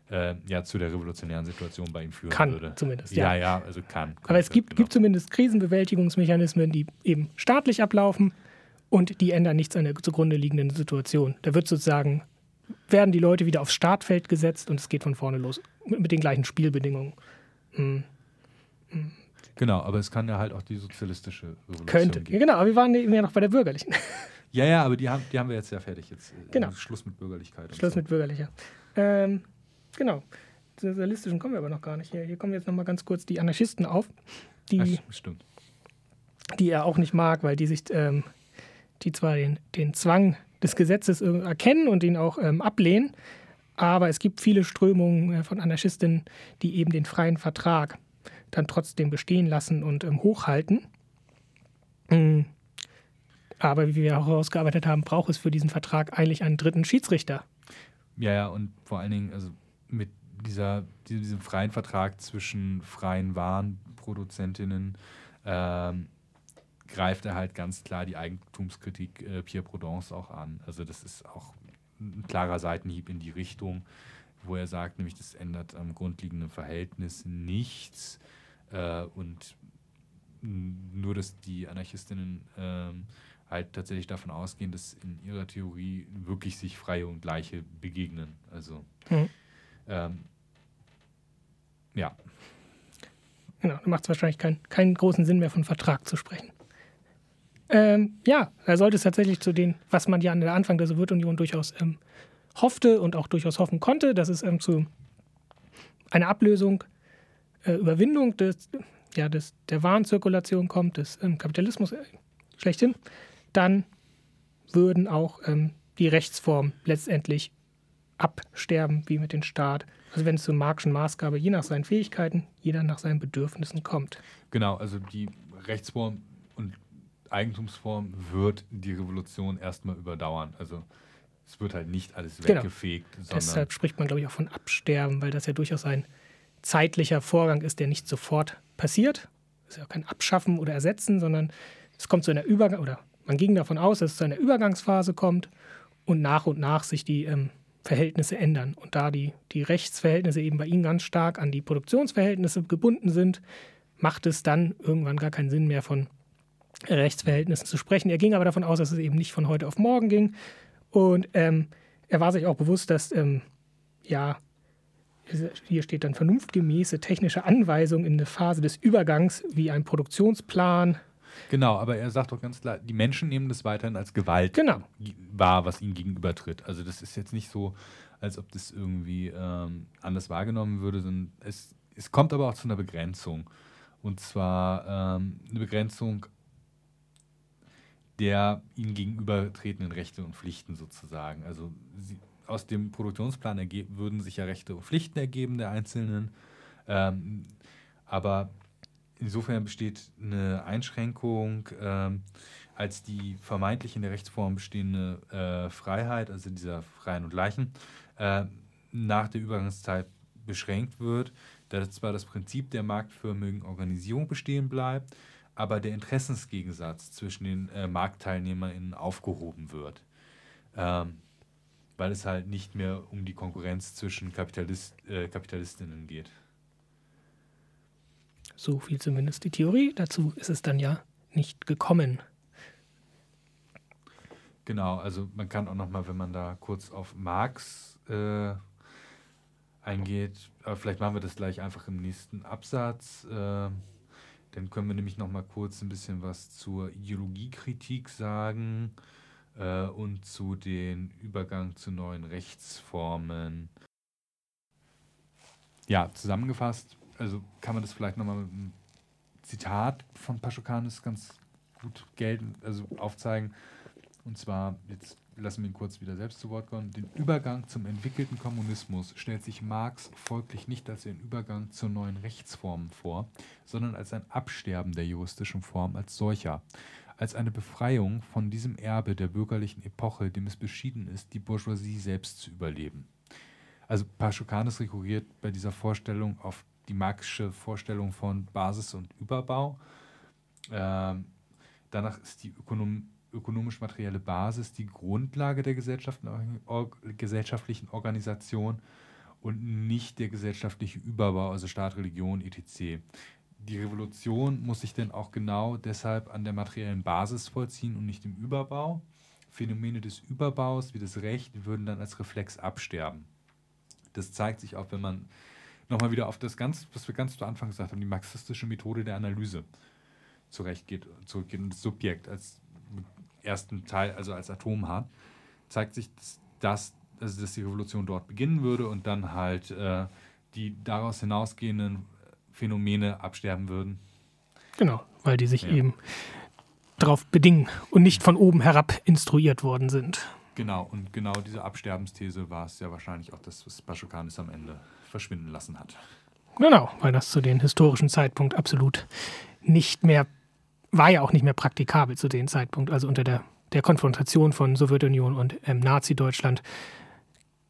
äh, ja zu der revolutionären Situation bei ihm führen kann, würde. zumindest. Ja, Ja, ja, also kann. Aber es gibt, genau. gibt zumindest Krisenbewältigungsmechanismen, die eben staatlich ablaufen und die ändern nichts an der zugrunde liegenden Situation. Da wird sozusagen, werden die Leute wieder aufs Startfeld gesetzt und es geht von vorne los. Mit, den gleichen Spielbedingungen. Hm. Genau, aber es kann ja halt auch die sozialistische Revolution Könnte. Ja, geben. genau, aber wir waren eben ja noch bei der bürgerlichen. Ja, ja, aber die haben, die haben wir jetzt ja fertig. Jetzt Genau. Schluss mit Bürgerlichkeit. Schluss so. mit bürgerlicher. Ähm, genau. Zur sozialistischen kommen wir aber noch gar nicht. Hier, hier kommen jetzt noch mal ganz kurz die Anarchisten auf, die, Ach, stimmt. die er auch nicht mag, weil die sich, ähm, die zwar den, den Zwang des Gesetzes erkennen und ihn auch ähm, ablehnen, aber es gibt viele Strömungen äh, von Anarchistinnen, die eben den freien Vertrag dann trotzdem bestehen lassen und ähm, hochhalten. Mm. Aber wie wir auch herausgearbeitet haben, braucht es für diesen Vertrag eigentlich einen dritten Schiedsrichter. Ja, ja, und vor allen Dingen, also mit dieser, diesem, freien Vertrag zwischen freien Warenproduzentinnen ähm, greift er halt ganz klar die Eigentumskritik äh, Pierre Prudence auch an. Also das ist auch ein klarer Seitenhieb in die Richtung, wo er sagt, nämlich das ändert am grundlegenden Verhältnis nichts äh, und nur, dass die Anarchistinnen ähm, halt tatsächlich davon ausgehen, dass in ihrer Theorie wirklich sich Freie und Gleiche begegnen. Also Mhm. Ähm, ja, Genau, da macht es wahrscheinlich kein, keinen großen Sinn mehr, von Vertrag zu sprechen. Ähm, ja, da sollte es tatsächlich zu den, was man ja an der Anfang der Sowjetunion durchaus ähm, hoffte und auch durchaus hoffen konnte, dass es ähm, zu einer Ablösung, äh, Überwindung des, ja, des, der Warenzirkulation kommt, des ähm, Kapitalismus äh, schlechthin, dann würden auch ähm, die Rechtsformen letztendlich absterben, wie mit dem Staat. Also wenn es zur Marxischen Maßgabe je nach seinen Fähigkeiten, jeder nach seinen Bedürfnissen kommt. genau, also die Rechtsform und Eigentumsform wird die Revolution erstmal überdauern. Also es wird halt nicht alles Genau. weggefegt, sondern Deshalb spricht man, glaube ich, auch von Absterben, weil das ja durchaus ein zeitlicher Vorgang ist, der nicht sofort passiert. Das ist ja kein Abschaffen oder Ersetzen, sondern es kommt zu einer Übergang oder man ging davon aus, dass es zu einer Übergangsphase kommt und nach und nach sich die ähm, Verhältnisse ändern. Und da die, die Rechtsverhältnisse eben bei ihnen ganz stark an die Produktionsverhältnisse gebunden sind, macht es dann irgendwann gar keinen Sinn mehr von Rechtsverhältnissen zu sprechen. Er ging aber davon aus, dass es eben nicht von heute auf morgen ging. Und ähm, er war sich auch bewusst, dass, ähm, ja, hier steht dann vernunftgemäße technische Anweisungen in der Phase des Übergangs wie ein Produktionsplan. Genau, aber er sagt doch ganz klar, die Menschen nehmen das weiterhin als Gewalt Genau. wahr, was ihnen gegenübertritt. Also das ist jetzt nicht so, als ob das irgendwie ähm, anders wahrgenommen würde, sondern es, es kommt aber auch zu einer Begrenzung. Und zwar ähm, eine Begrenzung der ihnen gegenübertretenden Rechte und Pflichten sozusagen. Also sie, aus dem Produktionsplan würden sich ja Rechte und Pflichten ergeben der Einzelnen. Ähm, aber insofern besteht eine Einschränkung ähm, als die vermeintlich in der Rechtsform bestehende äh, Freiheit, also dieser Freien und Gleichen, äh, nach der Übergangszeit beschränkt wird, da zwar das Prinzip der marktförmigen Organisierung bestehen bleibt, aber der Interessensgegensatz zwischen den äh, MarktteilnehmerInnen aufgehoben wird. Ähm, weil es halt nicht mehr um die Konkurrenz zwischen Kapitalist, äh, Kapitalistinnen geht. So viel zumindest die Theorie. Dazu ist es dann ja nicht gekommen. Genau, also man kann auch nochmal, wenn man da kurz auf Marx äh, eingeht, aber vielleicht machen wir das gleich einfach im nächsten Absatz. Äh, dann können wir nämlich nochmal kurz ein bisschen was zur Ideologiekritik sagen äh, und zu den Übergang zu neuen Rechtsformen. Ja, zusammengefasst, also kann man das vielleicht nochmal mit einem Zitat von Paschokanis ganz gut gelten, also aufzeigen. Und zwar, jetzt lassen wir ihn kurz wieder selbst zu Wort kommen. Den Übergang zum entwickelten Kommunismus stellt sich Marx folglich nicht als den Übergang zur neuen Rechtsformen vor, sondern als ein Absterben der juristischen Form als solcher, als eine Befreiung von diesem Erbe der bürgerlichen Epoche, dem es beschieden ist, die Bourgeoisie selbst zu überleben. Also Paschokanis rekurriert bei dieser Vorstellung auf die marxische Vorstellung von Basis und Überbau. Ähm, danach ist die Ökonom ökonomisch-materielle Basis die Grundlage der gesellschaftlichen Organisation und nicht der gesellschaftliche Überbau, also Staat, Religion, etc. Die Revolution muss sich denn auch genau deshalb an der materiellen Basis vollziehen und nicht im Überbau. Phänomene des Überbaus wie das Recht würden dann als Reflex absterben. Das zeigt sich auch, wenn man nochmal wieder auf das ganz, was wir ganz zu Anfang gesagt haben, die marxistische Methode der Analyse zurechtgeht, zurückgeht und das Subjekt als ersten Teil, also als Atom hat, zeigt sich, dass, also dass die Revolution dort beginnen würde und dann halt äh, die daraus hinausgehenden Phänomene absterben würden. Genau, weil die sich ja. eben darauf bedingen und nicht von oben herab instruiert worden sind. Genau, und genau diese Absterbensthese war es ja wahrscheinlich auch das, was Paschokanis am Ende verschwinden lassen hat. Genau, weil das zu dem historischen Zeitpunkt absolut nicht mehr, war ja auch nicht mehr praktikabel zu dem Zeitpunkt. Also unter der, der Konfrontation von Sowjetunion und ähm, Nazi-Deutschland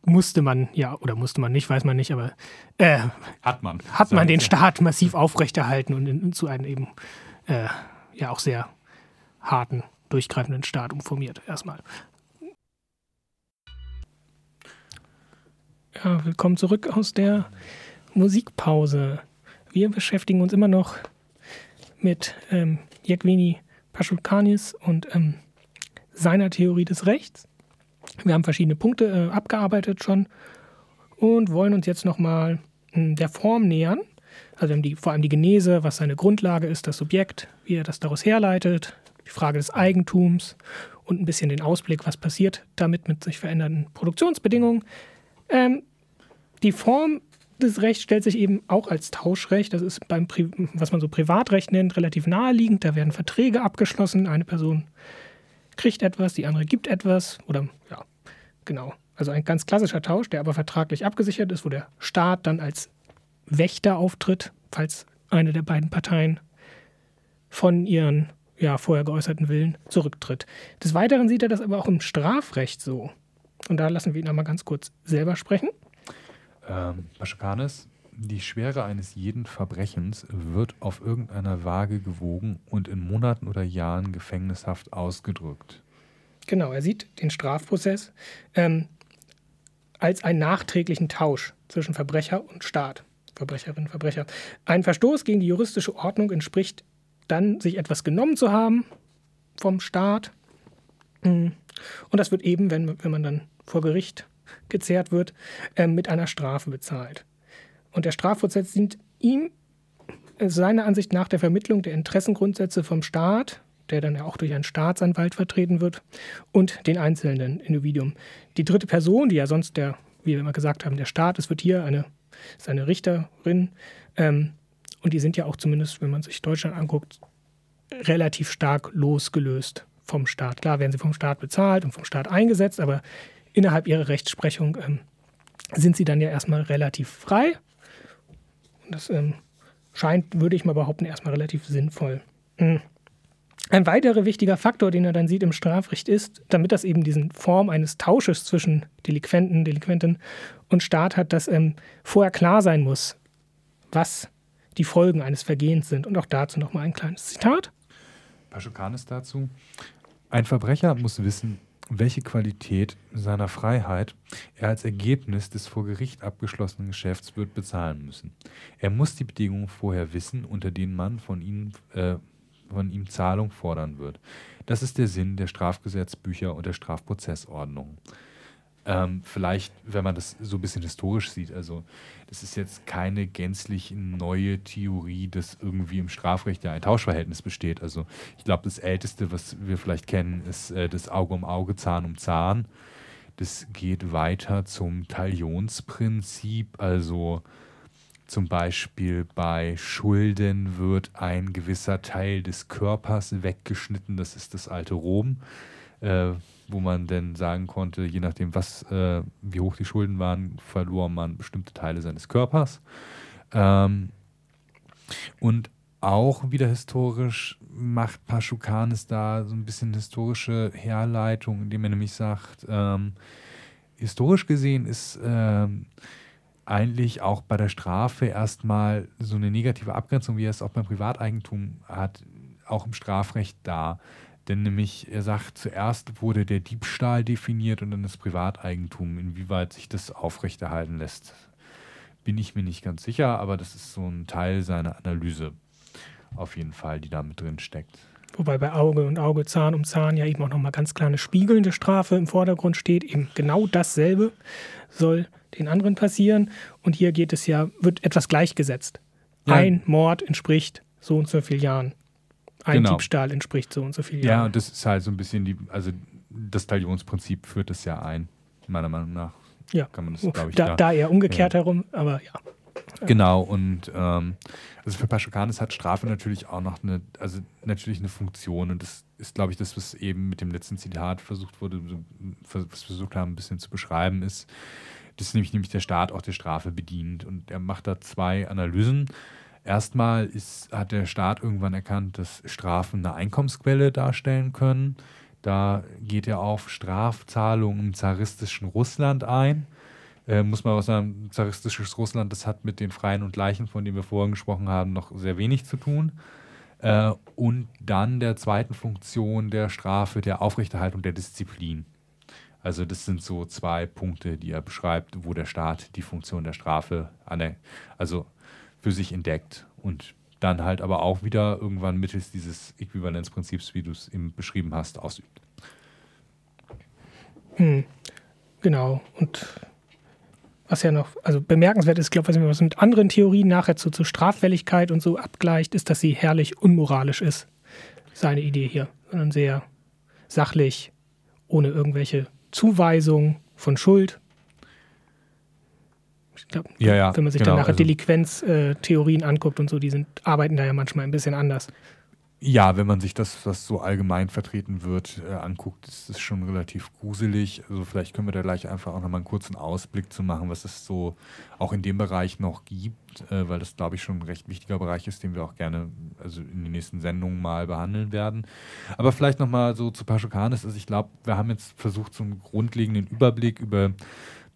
musste man, ja, oder musste man nicht, weiß man nicht, aber äh, hat man. Hat man den Staat massiv aufrechterhalten und in, zu einem eben äh, ja auch sehr harten, durchgreifenden Staat umformiert, erstmal. Ja, willkommen zurück aus der Musikpause. Wir beschäftigen uns immer noch mit ähm, Jekveni Paschulkanis und ähm, seiner Theorie des Rechts. Wir haben verschiedene Punkte äh, abgearbeitet schon und wollen uns jetzt nochmal hm, der Form nähern. Also wir haben die, vor allem die Genese, was seine Grundlage ist, das Subjekt, wie er das daraus herleitet, die Frage des Eigentums und ein bisschen den Ausblick, was passiert damit mit sich verändernden Produktionsbedingungen. Ähm, die Form des Rechts stellt sich eben auch als Tauschrecht. Das ist beim, Pri was man so Privatrecht nennt, relativ naheliegend. Da werden Verträge abgeschlossen. Eine Person kriegt etwas, die andere gibt etwas. Oder ja, genau. Also ein ganz klassischer Tausch, der aber vertraglich abgesichert ist, wo der Staat dann als Wächter auftritt, falls eine der beiden Parteien von ihren ja, vorher geäußerten Willen zurücktritt. Des Weiteren sieht er das aber auch im Strafrecht so. Und da lassen wir ihn einmal ganz kurz selber sprechen. Ähm, Paschakanes, die Schwere eines jeden Verbrechens wird auf irgendeiner Waage gewogen und in Monaten oder Jahren Gefängnishaft ausgedrückt. Genau, er sieht den Strafprozess ähm, als einen nachträglichen Tausch zwischen Verbrecher und Staat. Verbrecherin, Verbrecher. Ein Verstoß gegen die juristische Ordnung entspricht dann sich etwas genommen zu haben vom Staat. Mm. Und das wird eben, wenn, wenn man dann vor Gericht gezehrt wird, äh, mit einer Strafe bezahlt. Und der Strafprozess dient ihm äh, seiner Ansicht nach der Vermittlung der Interessengrundsätze vom Staat, der dann ja auch durch einen Staatsanwalt vertreten wird, und den einzelnen Individuum. Die dritte Person, die ja sonst der, wie wir immer gesagt haben, der Staat ist, wird hier eine, ist eine Richterin, ähm, und die sind ja auch zumindest, wenn man sich Deutschland anguckt, relativ stark losgelöst vom Staat. Klar werden sie vom Staat bezahlt und vom Staat eingesetzt, aber innerhalb ihrer Rechtsprechung ähm, sind sie dann ja erstmal relativ frei. Und das ähm, scheint, würde ich mal behaupten, erstmal relativ sinnvoll. Mhm. Ein weiterer wichtiger Faktor, den er dann sieht im Strafrecht ist, damit das eben diesen Form eines Tausches zwischen Delinquenten, Delinquentin und Staat hat, dass ähm, vorher klar sein muss, was die Folgen eines Vergehens sind. Und auch dazu nochmal ein kleines Zitat. Paschokanis dazu. Ein Verbrecher muss wissen, welche Qualität seiner Freiheit er als Ergebnis des vor Gericht abgeschlossenen Geschäfts wird bezahlen müssen. Er muss die Bedingungen vorher wissen, unter denen man von ihm, äh, von ihm Zahlung fordern wird. Das ist der Sinn der Strafgesetzbücher und der Strafprozessordnung. Ähm, vielleicht, wenn man das so ein bisschen historisch sieht, also das ist jetzt keine gänzlich neue Theorie, dass irgendwie im Strafrecht ja ein Tauschverhältnis besteht. Also ich glaube, das Älteste, was wir vielleicht kennen, ist äh, das Auge um Auge, Zahn um Zahn. Das geht weiter zum Talionsprinzip, also zum Beispiel bei Schulden wird ein gewisser Teil des Körpers weggeschnitten, das ist das alte Rom. Äh, wo man dann sagen konnte, je nachdem, was, äh, wie hoch die Schulden waren, verlor man bestimmte Teile seines Körpers. Ähm, und auch wieder historisch macht Paschukanes da so ein bisschen historische Herleitung, indem er nämlich sagt, ähm, historisch gesehen ist ähm, eigentlich auch bei der Strafe erstmal so eine negative Abgrenzung, wie er es auch beim Privateigentum hat, auch im Strafrecht da. Denn nämlich, er sagt, zuerst wurde der Diebstahl definiert und dann das Privateigentum, inwieweit sich das aufrechterhalten lässt. bin ich mir nicht ganz sicher, aber das ist so ein Teil seiner Analyse auf jeden Fall, die da mit drin steckt. Wobei bei Auge und Auge, Zahn um Zahn ja eben auch nochmal ganz klar eine spiegelnde Strafe im Vordergrund steht. Eben genau dasselbe soll den anderen passieren. Und hier geht es ja, wird etwas gleichgesetzt. Ja. Ein Mord entspricht so und so vielen Jahren. Ein genau. Diebstahl entspricht so und so Jahren. Ja, und das ist halt so ein bisschen die, also das Talionsprinzip führt das ja ein, meiner Meinung nach. Ja, kann man das, glaube ich, da, da, da eher umgekehrt ja. herum, aber ja. Genau, und ähm, also für Paschokanis hat Strafe natürlich auch noch eine, also natürlich eine Funktion und das ist, glaube ich, das, was eben mit dem letzten Zitat versucht wurde, was wir versucht haben, ein bisschen zu beschreiben, ist, dass nämlich, nämlich der Staat auch der Strafe bedient und er macht da zwei Analysen. Erstmal ist, hat der Staat irgendwann erkannt, dass Strafen eine Einkommensquelle darstellen können. Da geht er auf Strafzahlungen im zaristischen Russland ein äh, muss man auch sagen, zaristisches Russland, das hat mit den Freien und Leichen, von denen wir vorhin gesprochen haben, noch sehr wenig zu tun. Äh, und dann der zweiten Funktion der Strafe, der Aufrechterhaltung der Disziplin. Also das sind so zwei Punkte, die er beschreibt, wo der Staat die Funktion der Strafe der, also für sich entdeckt und dann halt aber auch wieder irgendwann mittels dieses Äquivalenzprinzips, wie du es eben beschrieben hast, ausübt. Hm. Genau. Und was ja noch, also bemerkenswert ist, glaube ich, was mit anderen Theorien nachher zu, zu Straffälligkeit und so abgleicht, ist, dass sie herrlich unmoralisch ist. Seine Idee hier. Sondern sehr sachlich, ohne irgendwelche Zuweisung von Schuld. Ich glaube, ja, ja, wenn man sich genau, dann nachher also, Delinquenztheorien äh, anguckt und so, die sind, arbeiten da ja manchmal ein bisschen anders. Ja, wenn man sich das, was so allgemein vertreten wird, äh, anguckt, ist es schon relativ gruselig. Also vielleicht können wir da gleich einfach auch nochmal einen kurzen Ausblick zu machen, was es so auch in dem Bereich noch gibt, äh, weil das, glaube ich, schon ein recht wichtiger Bereich ist, den wir auch gerne also in den nächsten Sendungen mal behandeln werden. Aber vielleicht nochmal so zu Paschokanis. Also ich glaube, wir haben jetzt versucht, so einen grundlegenden Überblick über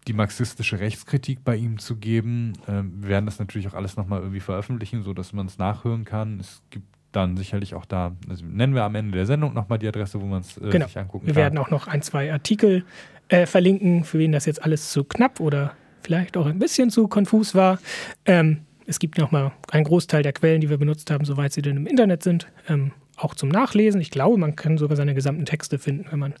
die marxistische Rechtskritik bei ihm zu geben. Ähm, wir werden das natürlich auch alles nochmal irgendwie veröffentlichen, sodass man es nachhören kann. Es gibt dann sicherlich auch da, also nennen wir am Ende der Sendung nochmal die Adresse, wo man es äh, genau. sich angucken kann. Wir werden auch noch ein, zwei Artikel äh, verlinken, für wen das jetzt alles zu knapp oder vielleicht auch ein bisschen zu konfus war. Ähm, es gibt nochmal einen Großteil der Quellen, die wir benutzt haben, soweit sie denn im Internet sind, ähm, auch zum Nachlesen. Ich glaube, man kann sogar seine gesamten Texte finden, wenn man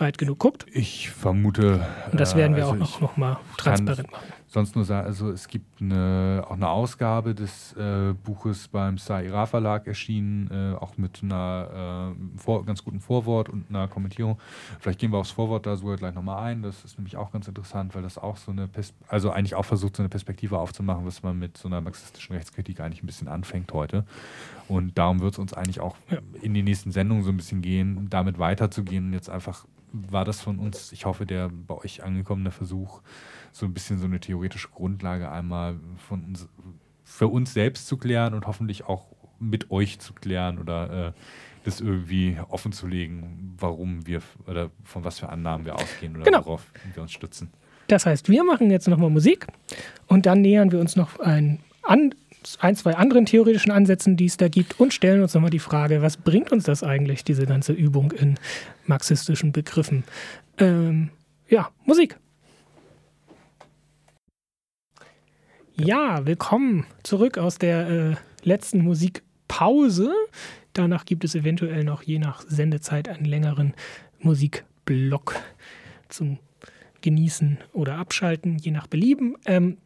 weit genug guckt. Ich vermute. Und das werden wir äh, also auch noch, noch mal transparent machen sonst nur sagen, also es gibt eine, auch eine Ausgabe des äh, Buches beim Saira Verlag erschienen, äh, auch mit einer äh, vor, ganz guten Vorwort und einer Kommentierung. Vielleicht gehen wir aufs Vorwort da sogar gleich nochmal ein. Das ist nämlich auch ganz interessant, weil das auch so eine, Pers also eigentlich auch versucht, so eine Perspektive aufzumachen, was man mit so einer marxistischen Rechtskritik eigentlich ein bisschen anfängt heute. Und darum wird es uns eigentlich auch ja. in den nächsten Sendungen so ein bisschen gehen, damit weiterzugehen. Und jetzt einfach war das von uns, ich hoffe, der bei euch angekommene Versuch, so ein bisschen so eine theoretische Grundlage einmal von uns, für uns selbst zu klären und hoffentlich auch mit euch zu klären oder äh, das irgendwie offen zu legen, warum wir oder von was für Annahmen wir ausgehen oder genau. worauf wir uns stützen. Das heißt, wir machen jetzt nochmal Musik und dann nähern wir uns noch ein, an, ein, zwei anderen theoretischen Ansätzen, die es da gibt und stellen uns nochmal die Frage, was bringt uns das eigentlich, diese ganze Übung in marxistischen Begriffen? Ähm, ja, Musik. Ja, willkommen zurück aus der äh, letzten Musikpause. Danach gibt es eventuell noch je nach Sendezeit einen längeren Musikblock zum Genießen oder Abschalten, je nach Belieben. Ähm,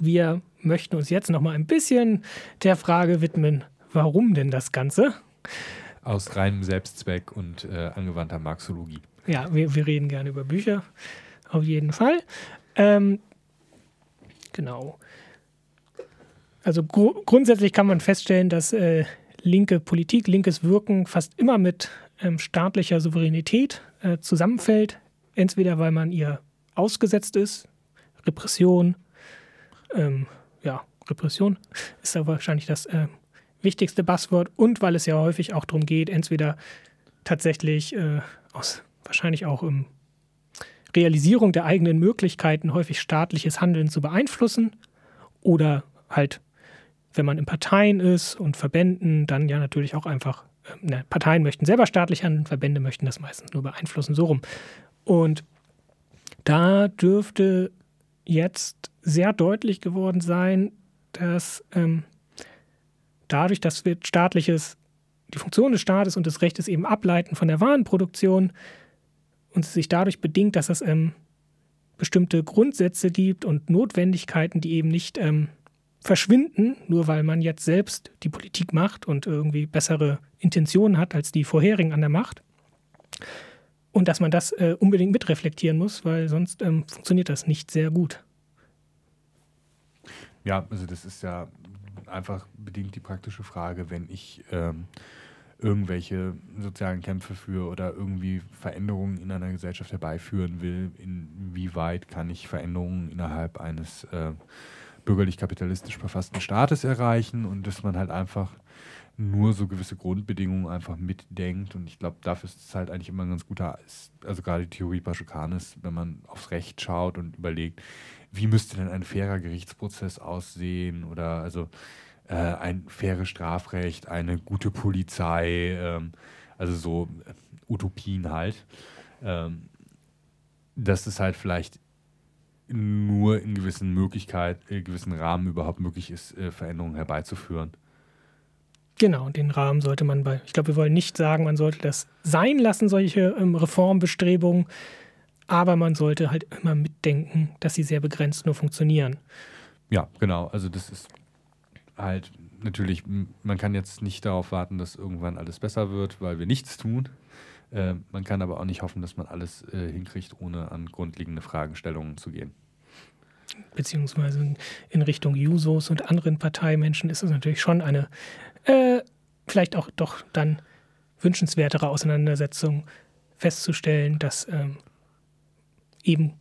wir möchten uns jetzt noch mal ein bisschen der Frage widmen, warum denn das Ganze? Aus reinem Selbstzweck und äh, angewandter Marxologie. Ja, wir, wir reden gerne über Bücher, auf jeden Fall. Ähm, Genau. Also gru grundsätzlich kann man feststellen, dass äh, linke Politik, linkes Wirken fast immer mit ähm, staatlicher Souveränität äh, zusammenfällt. Entweder weil man ihr ausgesetzt ist, Repression, ähm, ja, Repression ist da wahrscheinlich das äh, wichtigste Buzzword und weil es ja häufig auch darum geht, entweder tatsächlich äh, aus wahrscheinlich auch im Realisierung der eigenen Möglichkeiten häufig staatliches Handeln zu beeinflussen oder halt, wenn man in Parteien ist und Verbänden, dann ja natürlich auch einfach, äh, ne, Parteien möchten selber staatlich handeln, Verbände möchten das meistens nur beeinflussen, so rum. Und da dürfte jetzt sehr deutlich geworden sein, dass ähm, dadurch, dass wir staatliches, die Funktion des Staates und des Rechtes eben ableiten von der Warenproduktion und sich dadurch bedingt, dass es ähm, bestimmte Grundsätze gibt und Notwendigkeiten, die eben nicht ähm, verschwinden, nur weil man jetzt selbst die Politik macht und irgendwie bessere Intentionen hat als die vorherigen an der Macht. Und dass man das äh, unbedingt mitreflektieren muss, weil sonst ähm, funktioniert das nicht sehr gut. Ja, also das ist ja einfach bedingt die praktische Frage, wenn ich ähm, irgendwelche sozialen Kämpfe führe oder irgendwie Veränderungen in einer Gesellschaft herbeiführen will, inwieweit kann ich Veränderungen innerhalb eines äh, bürgerlich-kapitalistisch verfassten Staates erreichen und dass man halt einfach nur so gewisse Grundbedingungen einfach mitdenkt. Und ich glaube, dafür ist es halt eigentlich immer ein ganz guter, also gerade die Theorie Paschukanis, wenn man aufs Recht schaut und überlegt, wie müsste denn ein fairer Gerichtsprozess aussehen oder also äh, ein faires Strafrecht, eine gute Polizei, ähm, also so äh, Utopien halt. Ähm, dass es halt vielleicht nur in gewissen Möglichkeiten, in gewissen Rahmen überhaupt möglich ist, äh, Veränderungen herbeizuführen. Genau, den Rahmen sollte man bei, ich glaube, wir wollen nicht sagen, man sollte das sein lassen, solche ähm, Reformbestrebungen, aber man sollte halt immer mitdenken, dass sie sehr begrenzt nur funktionieren. Ja, genau. Also das ist halt natürlich, man kann jetzt nicht darauf warten, dass irgendwann alles besser wird, weil wir nichts tun. Äh, man kann aber auch nicht hoffen, dass man alles äh, hinkriegt, ohne an grundlegende Fragestellungen zu gehen. Beziehungsweise in Richtung Jusos und anderen Parteimenschen ist es natürlich schon eine äh, vielleicht auch doch dann wünschenswertere Auseinandersetzung festzustellen, dass ähm, eben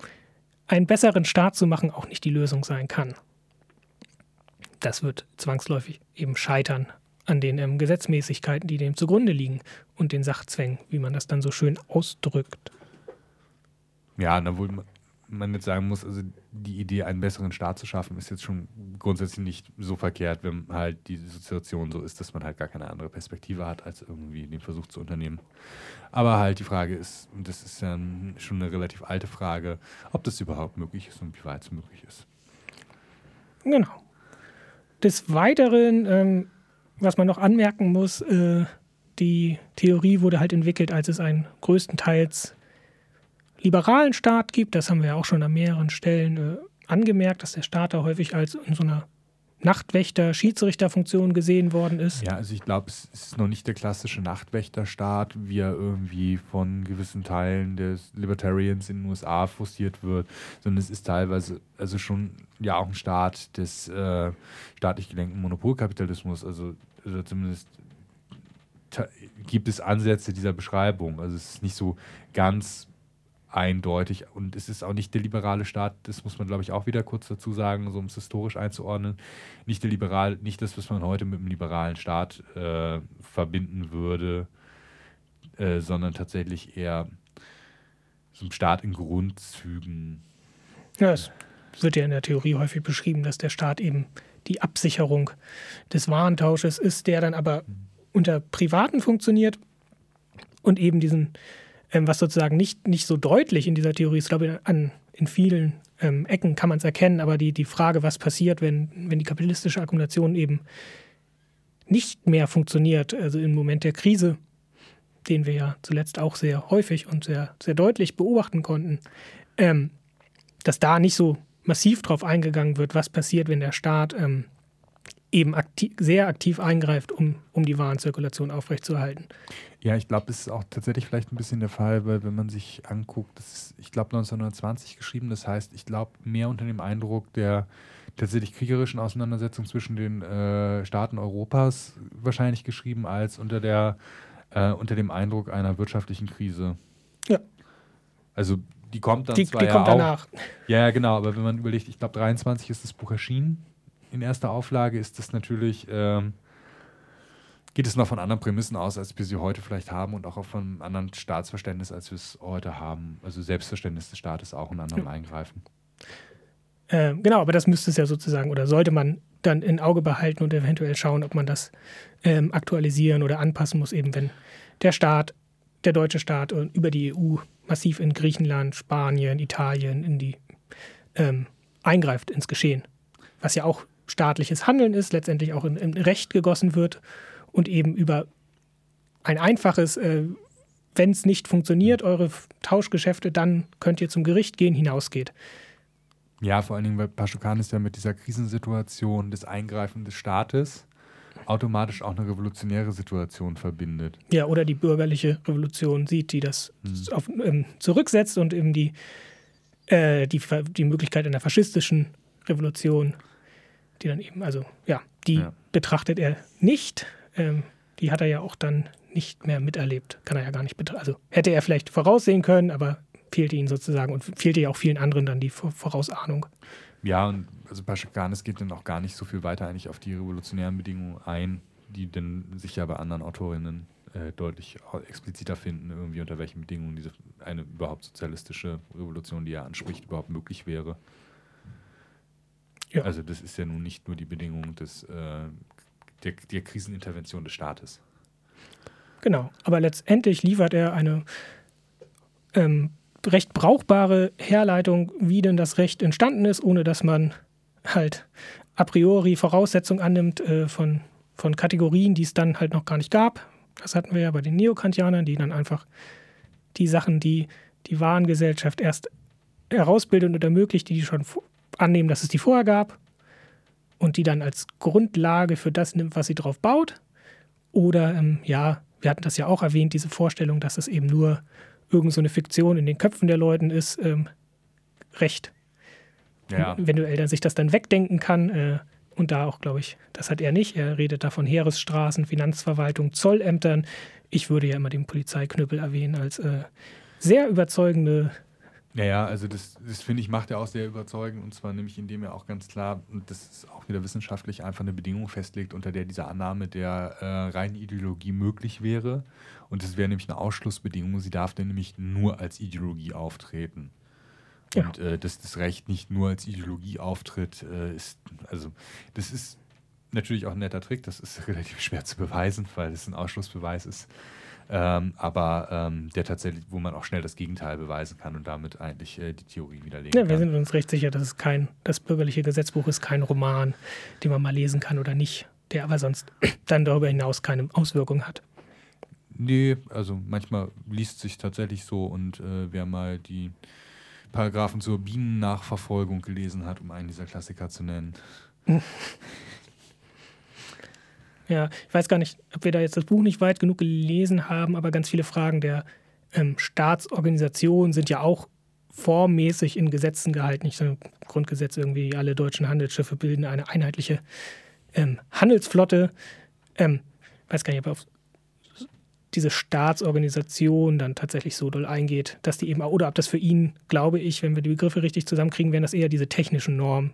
einen besseren Staat zu machen auch nicht die Lösung sein kann. Das wird zwangsläufig eben scheitern an den ähm, Gesetzmäßigkeiten, die dem zugrunde liegen und den Sachzwängen, wie man das dann so schön ausdrückt. Ja, da wohl man jetzt sagen muss, also die Idee, einen besseren Staat zu schaffen, ist jetzt schon grundsätzlich nicht so verkehrt, wenn halt die Situation so ist, dass man halt gar keine andere Perspektive hat, als irgendwie den Versuch zu unternehmen. Aber halt die Frage ist, und das ist ja schon eine relativ alte Frage, ob das überhaupt möglich ist und wie weit es möglich ist. Genau. Des Weiteren, ähm, was man noch anmerken muss, äh, die Theorie wurde halt entwickelt, als es ein größtenteils liberalen Staat gibt. Das haben wir ja auch schon an mehreren Stellen äh, angemerkt, dass der Staat da häufig als in so einer Nachtwächter, Schiedsrichterfunktion gesehen worden ist. Ja, also ich glaube, es ist noch nicht der klassische Nachtwächterstaat, wie er irgendwie von gewissen Teilen des Libertarians in den USA forciert wird, sondern es ist teilweise also schon ja auch ein Staat des äh, staatlich gelenkten Monopolkapitalismus, also, also zumindest gibt es Ansätze dieser Beschreibung. Also es ist nicht so ganz eindeutig. Und es ist auch nicht der liberale Staat, das muss man, glaube ich, auch wieder kurz dazu sagen, so um es historisch einzuordnen. Nicht der liberal, nicht das, was man heute mit dem liberalen Staat äh, verbinden würde, äh, sondern tatsächlich eher so ein Staat in Grundzügen. Ja, es wird ja in der Theorie häufig beschrieben, dass der Staat eben die Absicherung des Warentausches ist, der dann aber mhm. unter Privaten funktioniert und eben diesen ähm, was sozusagen nicht, nicht so deutlich in dieser Theorie ist, glaube ich, an, in vielen ähm, Ecken kann man es erkennen, aber die, die Frage, was passiert, wenn, wenn die kapitalistische Akkumulation eben nicht mehr funktioniert, also im Moment der Krise, den wir ja zuletzt auch sehr häufig und sehr, sehr deutlich beobachten konnten, ähm, dass da nicht so massiv drauf eingegangen wird, was passiert, wenn der Staat ähm, eben aktiv, sehr aktiv eingreift, um, um die Warenzirkulation aufrechtzuerhalten. Ja, ich glaube, das ist auch tatsächlich vielleicht ein bisschen der Fall, weil wenn man sich anguckt, das ist, ich glaube, 1920 geschrieben, das heißt, ich glaube, mehr unter dem Eindruck der tatsächlich kriegerischen Auseinandersetzung zwischen den äh, Staaten Europas wahrscheinlich geschrieben, als unter, der, äh, unter dem Eindruck einer wirtschaftlichen Krise. Ja. Also die kommt dann die, zwar die ja kommt auch, danach. Ja, genau, aber wenn man überlegt, ich glaube 23 ist das Buch erschienen in erster Auflage, ist das natürlich ähm, geht es noch von anderen Prämissen aus, als wir sie heute vielleicht haben und auch von einem anderen Staatsverständnis, als wir es heute haben. Also Selbstverständnis des Staates auch in anderen ja. eingreifen. Äh, genau, aber das müsste es ja sozusagen oder sollte man dann in Auge behalten und eventuell schauen, ob man das ähm, aktualisieren oder anpassen muss, eben wenn der Staat, der deutsche Staat über die EU massiv in Griechenland, Spanien, Italien, in die ähm, eingreift ins Geschehen. Was ja auch staatliches Handeln ist, letztendlich auch in, in Recht gegossen wird und eben über ein einfaches, äh, wenn es nicht funktioniert, eure Tauschgeschäfte, dann könnt ihr zum Gericht gehen, hinausgeht. Ja, vor allen Dingen, weil Paschukan ist ja mit dieser Krisensituation des Eingreifen des Staates automatisch auch eine revolutionäre Situation verbindet. Ja, oder die bürgerliche Revolution sieht, die das hm. auf, ähm, zurücksetzt und eben die, äh, die, die Möglichkeit einer faschistischen Revolution, die dann eben, also ja, die ja. betrachtet er nicht. Ähm, die hat er ja auch dann nicht mehr miterlebt. Kann er ja gar nicht betrachten. Also hätte er vielleicht voraussehen können, aber fehlte ihm sozusagen und fehlte ja auch vielen anderen dann die Vorausahnung. Ja, und also Paschakanis geht dann auch gar nicht so viel weiter eigentlich auf die revolutionären Bedingungen ein, die dann sich ja bei anderen Autorinnen äh, deutlich expliziter finden, irgendwie unter welchen Bedingungen diese eine überhaupt sozialistische Revolution, die er anspricht, überhaupt möglich wäre. Ja. Also das ist ja nun nicht nur die Bedingung des, äh, der, der Krisenintervention des Staates. Genau, aber letztendlich liefert er eine ähm, recht brauchbare Herleitung, wie denn das Recht entstanden ist, ohne dass man halt a priori Voraussetzungen annimmt äh, von, von Kategorien, die es dann halt noch gar nicht gab. Das hatten wir ja bei den Neokantianern, die dann einfach die Sachen, die die Warengesellschaft erst herausbildet und ermöglicht, die schon annehmen, dass es die vorher gab und die dann als Grundlage für das nimmt, was sie drauf baut. Oder ähm, ja, wir hatten das ja auch erwähnt, diese Vorstellung, dass es eben nur irgend so eine Fiktion in den Köpfen der Leuten ist, ähm, recht. Ja. Wenn du Eltern sich das dann wegdenken kann, äh, und da auch, glaube ich, das hat er nicht. Er redet da von Heeresstraßen, Finanzverwaltung, Zollämtern. Ich würde ja immer den Polizeiknüppel erwähnen als äh, sehr überzeugende. Ja, ja, also das, das finde ich, macht er auch sehr überzeugend. Und zwar nämlich, indem er auch ganz klar, und das ist auch wieder wissenschaftlich, einfach eine Bedingung festlegt, unter der diese Annahme der äh, reinen Ideologie möglich wäre. Und das wäre nämlich eine Ausschlussbedingung. Sie darf dann nämlich nur als Ideologie auftreten. Ja. Und äh, dass das Recht nicht nur als Ideologie auftritt, äh, ist, also das ist natürlich auch ein netter Trick, das ist (laughs) relativ schwer zu beweisen, weil es ein Ausschlussbeweis ist. Ähm, aber ähm, der tatsächlich, wo man auch schnell das Gegenteil beweisen kann und damit eigentlich äh, die Theorie widerlegen ja, kann. Wir sind uns recht sicher, dass es kein, das bürgerliche Gesetzbuch ist kein Roman, den man mal lesen kann oder nicht, der aber sonst (clears throat) dann darüber hinaus keine Auswirkung hat. Nee, also manchmal liest sich tatsächlich so und äh, wer mal die Paragraphen zur Bienennachverfolgung gelesen hat, um einen dieser Klassiker zu nennen. (laughs) Ja, ich weiß gar nicht, ob wir da jetzt das Buch nicht weit genug gelesen haben, aber ganz viele Fragen der ähm, Staatsorganisation sind ja auch formmäßig in Gesetzen gehalten. So ein Grundgesetz irgendwie, alle deutschen Handelsschiffe bilden eine einheitliche ähm, Handelsflotte. Ähm, weiß gar nicht, ob auf diese Staatsorganisation dann tatsächlich so doll eingeht, dass die eben, oder ob das für ihn, glaube ich, wenn wir die Begriffe richtig zusammenkriegen, wären das eher diese technischen Normen,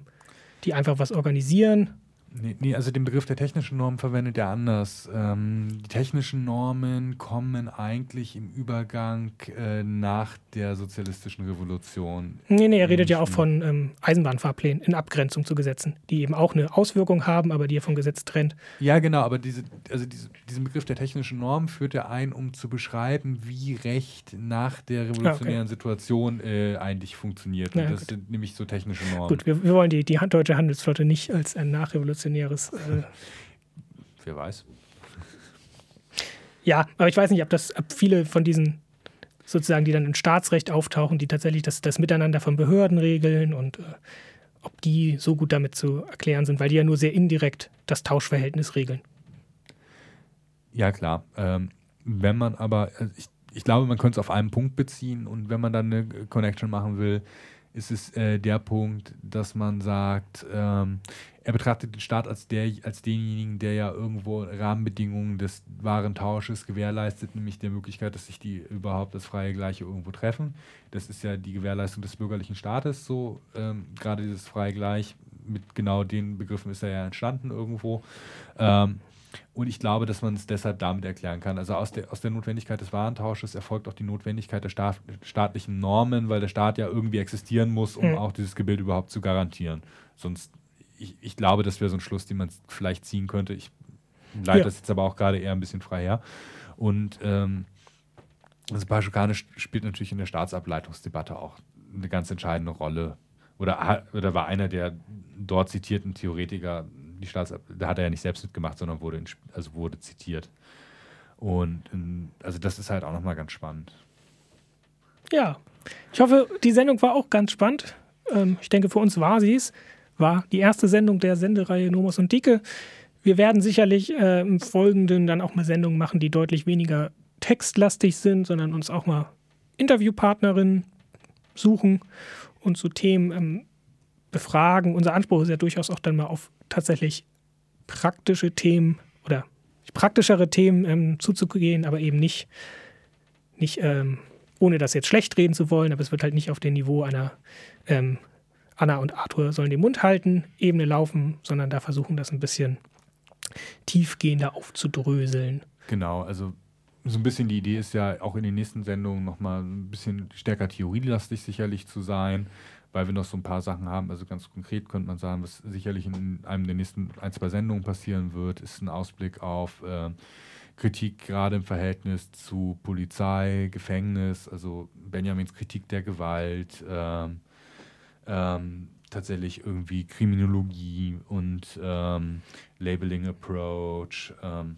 die einfach was organisieren Nee, nee, also den Begriff der technischen Normen verwendet er anders. Ähm, die technischen Normen kommen eigentlich im Übergang äh, nach der sozialistischen Revolution. Nee, nee, er redet ja auch von ähm, Eisenbahnfahrplänen in Abgrenzung zu Gesetzen, die eben auch eine Auswirkung haben, aber die er vom Gesetz trennt. Ja, genau, aber diese, also diese, diesen Begriff der technischen Normen führt er ein, um zu beschreiben, wie Recht nach der revolutionären okay. Situation äh, eigentlich funktioniert. Und ja, das gut. sind nämlich so technische Normen. Gut, wir, wir wollen die, die deutsche Handelsflotte nicht als ein nachrevolutionäres Revolutionäres. Äh (laughs) Wer weiß. Ja, aber ich weiß nicht, ob das ob viele von diesen sozusagen, die dann im Staatsrecht auftauchen, die tatsächlich das, das Miteinander von Behörden regeln und äh, ob die so gut damit zu erklären sind, weil die ja nur sehr indirekt das Tauschverhältnis regeln. Ja, klar. Ähm, wenn man aber, äh, ich, ich glaube, man könnte es auf einen Punkt beziehen und wenn man dann eine Connection machen will, ist es äh, der Punkt, dass man sagt, ähm, er betrachtet den Staat als, der, als denjenigen, der ja irgendwo Rahmenbedingungen des Warentausches gewährleistet, nämlich der Möglichkeit, dass sich die überhaupt das freie Gleiche irgendwo treffen. Das ist ja die Gewährleistung des bürgerlichen Staates, so ähm, gerade dieses freie Gleich, mit genau den Begriffen ist er ja entstanden irgendwo. Ähm, und ich glaube, dass man es deshalb damit erklären kann. Also aus der, aus der Notwendigkeit des Warentausches erfolgt auch die Notwendigkeit der Staat, staatlichen Normen, weil der Staat ja irgendwie existieren muss, um mhm. auch dieses Gebild überhaupt zu garantieren. Sonst ich, ich glaube, das wäre so ein Schluss, den man vielleicht ziehen könnte. Ich leite ja. das jetzt aber auch gerade eher ein bisschen frei her. Und ähm, das Paschukane spielt natürlich in der Staatsableitungsdebatte auch eine ganz entscheidende Rolle, oder, oder war einer der dort zitierten Theoretiker, die Staats, da hat er ja nicht selbst mitgemacht, sondern wurde, in, also wurde zitiert. Und also das ist halt auch nochmal ganz spannend. Ja, ich hoffe, die Sendung war auch ganz spannend. Ähm, ich denke, für uns war sie es. War die erste Sendung der Sendereihe Nomos und Dike. Wir werden sicherlich äh, im Folgenden dann auch mal Sendungen machen, die deutlich weniger textlastig sind, sondern uns auch mal Interviewpartnerinnen suchen und zu Themen ähm, befragen. Unser Anspruch ist ja durchaus auch dann mal auf tatsächlich praktische Themen oder praktischere Themen ähm, zuzugehen, aber eben nicht, nicht ähm, ohne das jetzt schlecht reden zu wollen, aber es wird halt nicht auf dem Niveau einer ähm, Anna und Arthur sollen den Mund halten, Ebene laufen, sondern da versuchen, das ein bisschen tiefgehender aufzudröseln. Genau, also so ein bisschen die Idee ist ja auch in den nächsten Sendungen nochmal ein bisschen stärker theorielastig sicherlich zu sein, weil wir noch so ein paar Sachen haben. Also ganz konkret könnte man sagen, was sicherlich in einem der nächsten ein, zwei Sendungen passieren wird, ist ein Ausblick auf äh, Kritik gerade im Verhältnis zu Polizei, Gefängnis, also Benjamins Kritik der Gewalt, ähm, ähm, tatsächlich irgendwie Kriminologie und ähm, Labeling Approach, ähm,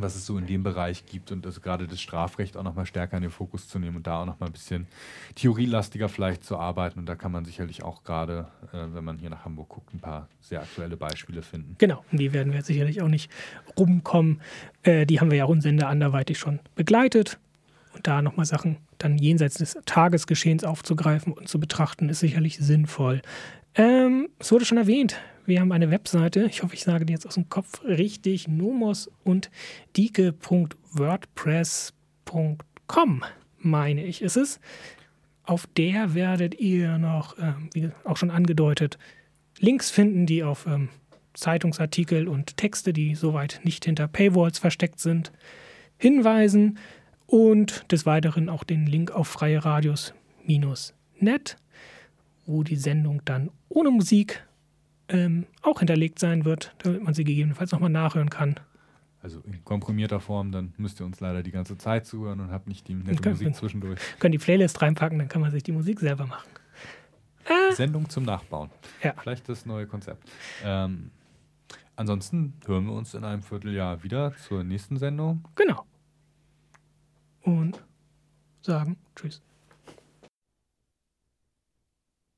was es so in dem Bereich gibt und also gerade das Strafrecht auch nochmal stärker in den Fokus zu nehmen und da auch nochmal ein bisschen theorielastiger vielleicht zu arbeiten. Und da kann man sicherlich auch gerade, äh, wenn man hier nach Hamburg guckt, ein paar sehr aktuelle Beispiele finden. Genau, die werden wir sicherlich auch nicht rumkommen. Äh, die haben wir ja auch in Sender anderweitig schon begleitet. Und da nochmal Sachen dann jenseits des Tagesgeschehens aufzugreifen und zu betrachten, ist sicherlich sinnvoll. Ähm, es wurde schon erwähnt, wir haben eine Webseite. Ich hoffe, ich sage die jetzt aus dem Kopf richtig. Nomos und dike.wordpress.com, meine ich, ist es. Auf der werdet ihr noch, äh, wie auch schon angedeutet, Links finden, die auf ähm, Zeitungsartikel und Texte, die soweit nicht hinter Paywalls versteckt sind, hinweisen und des Weiteren auch den Link auf freie Radios-net, wo die Sendung dann ohne Musik ähm, auch hinterlegt sein wird, damit man sie gegebenenfalls nochmal nachhören kann. Also in komprimierter Form, dann müsst ihr uns leider die ganze Zeit zuhören und habt nicht die nette können, Musik zwischendurch. Können die Playlist reinpacken, dann kann man sich die Musik selber machen. Äh. Sendung zum Nachbauen. Ja. Vielleicht das neue Konzept. Ähm, ansonsten hören wir uns in einem Vierteljahr wieder zur nächsten Sendung. Genau. Und sagen Tschüss.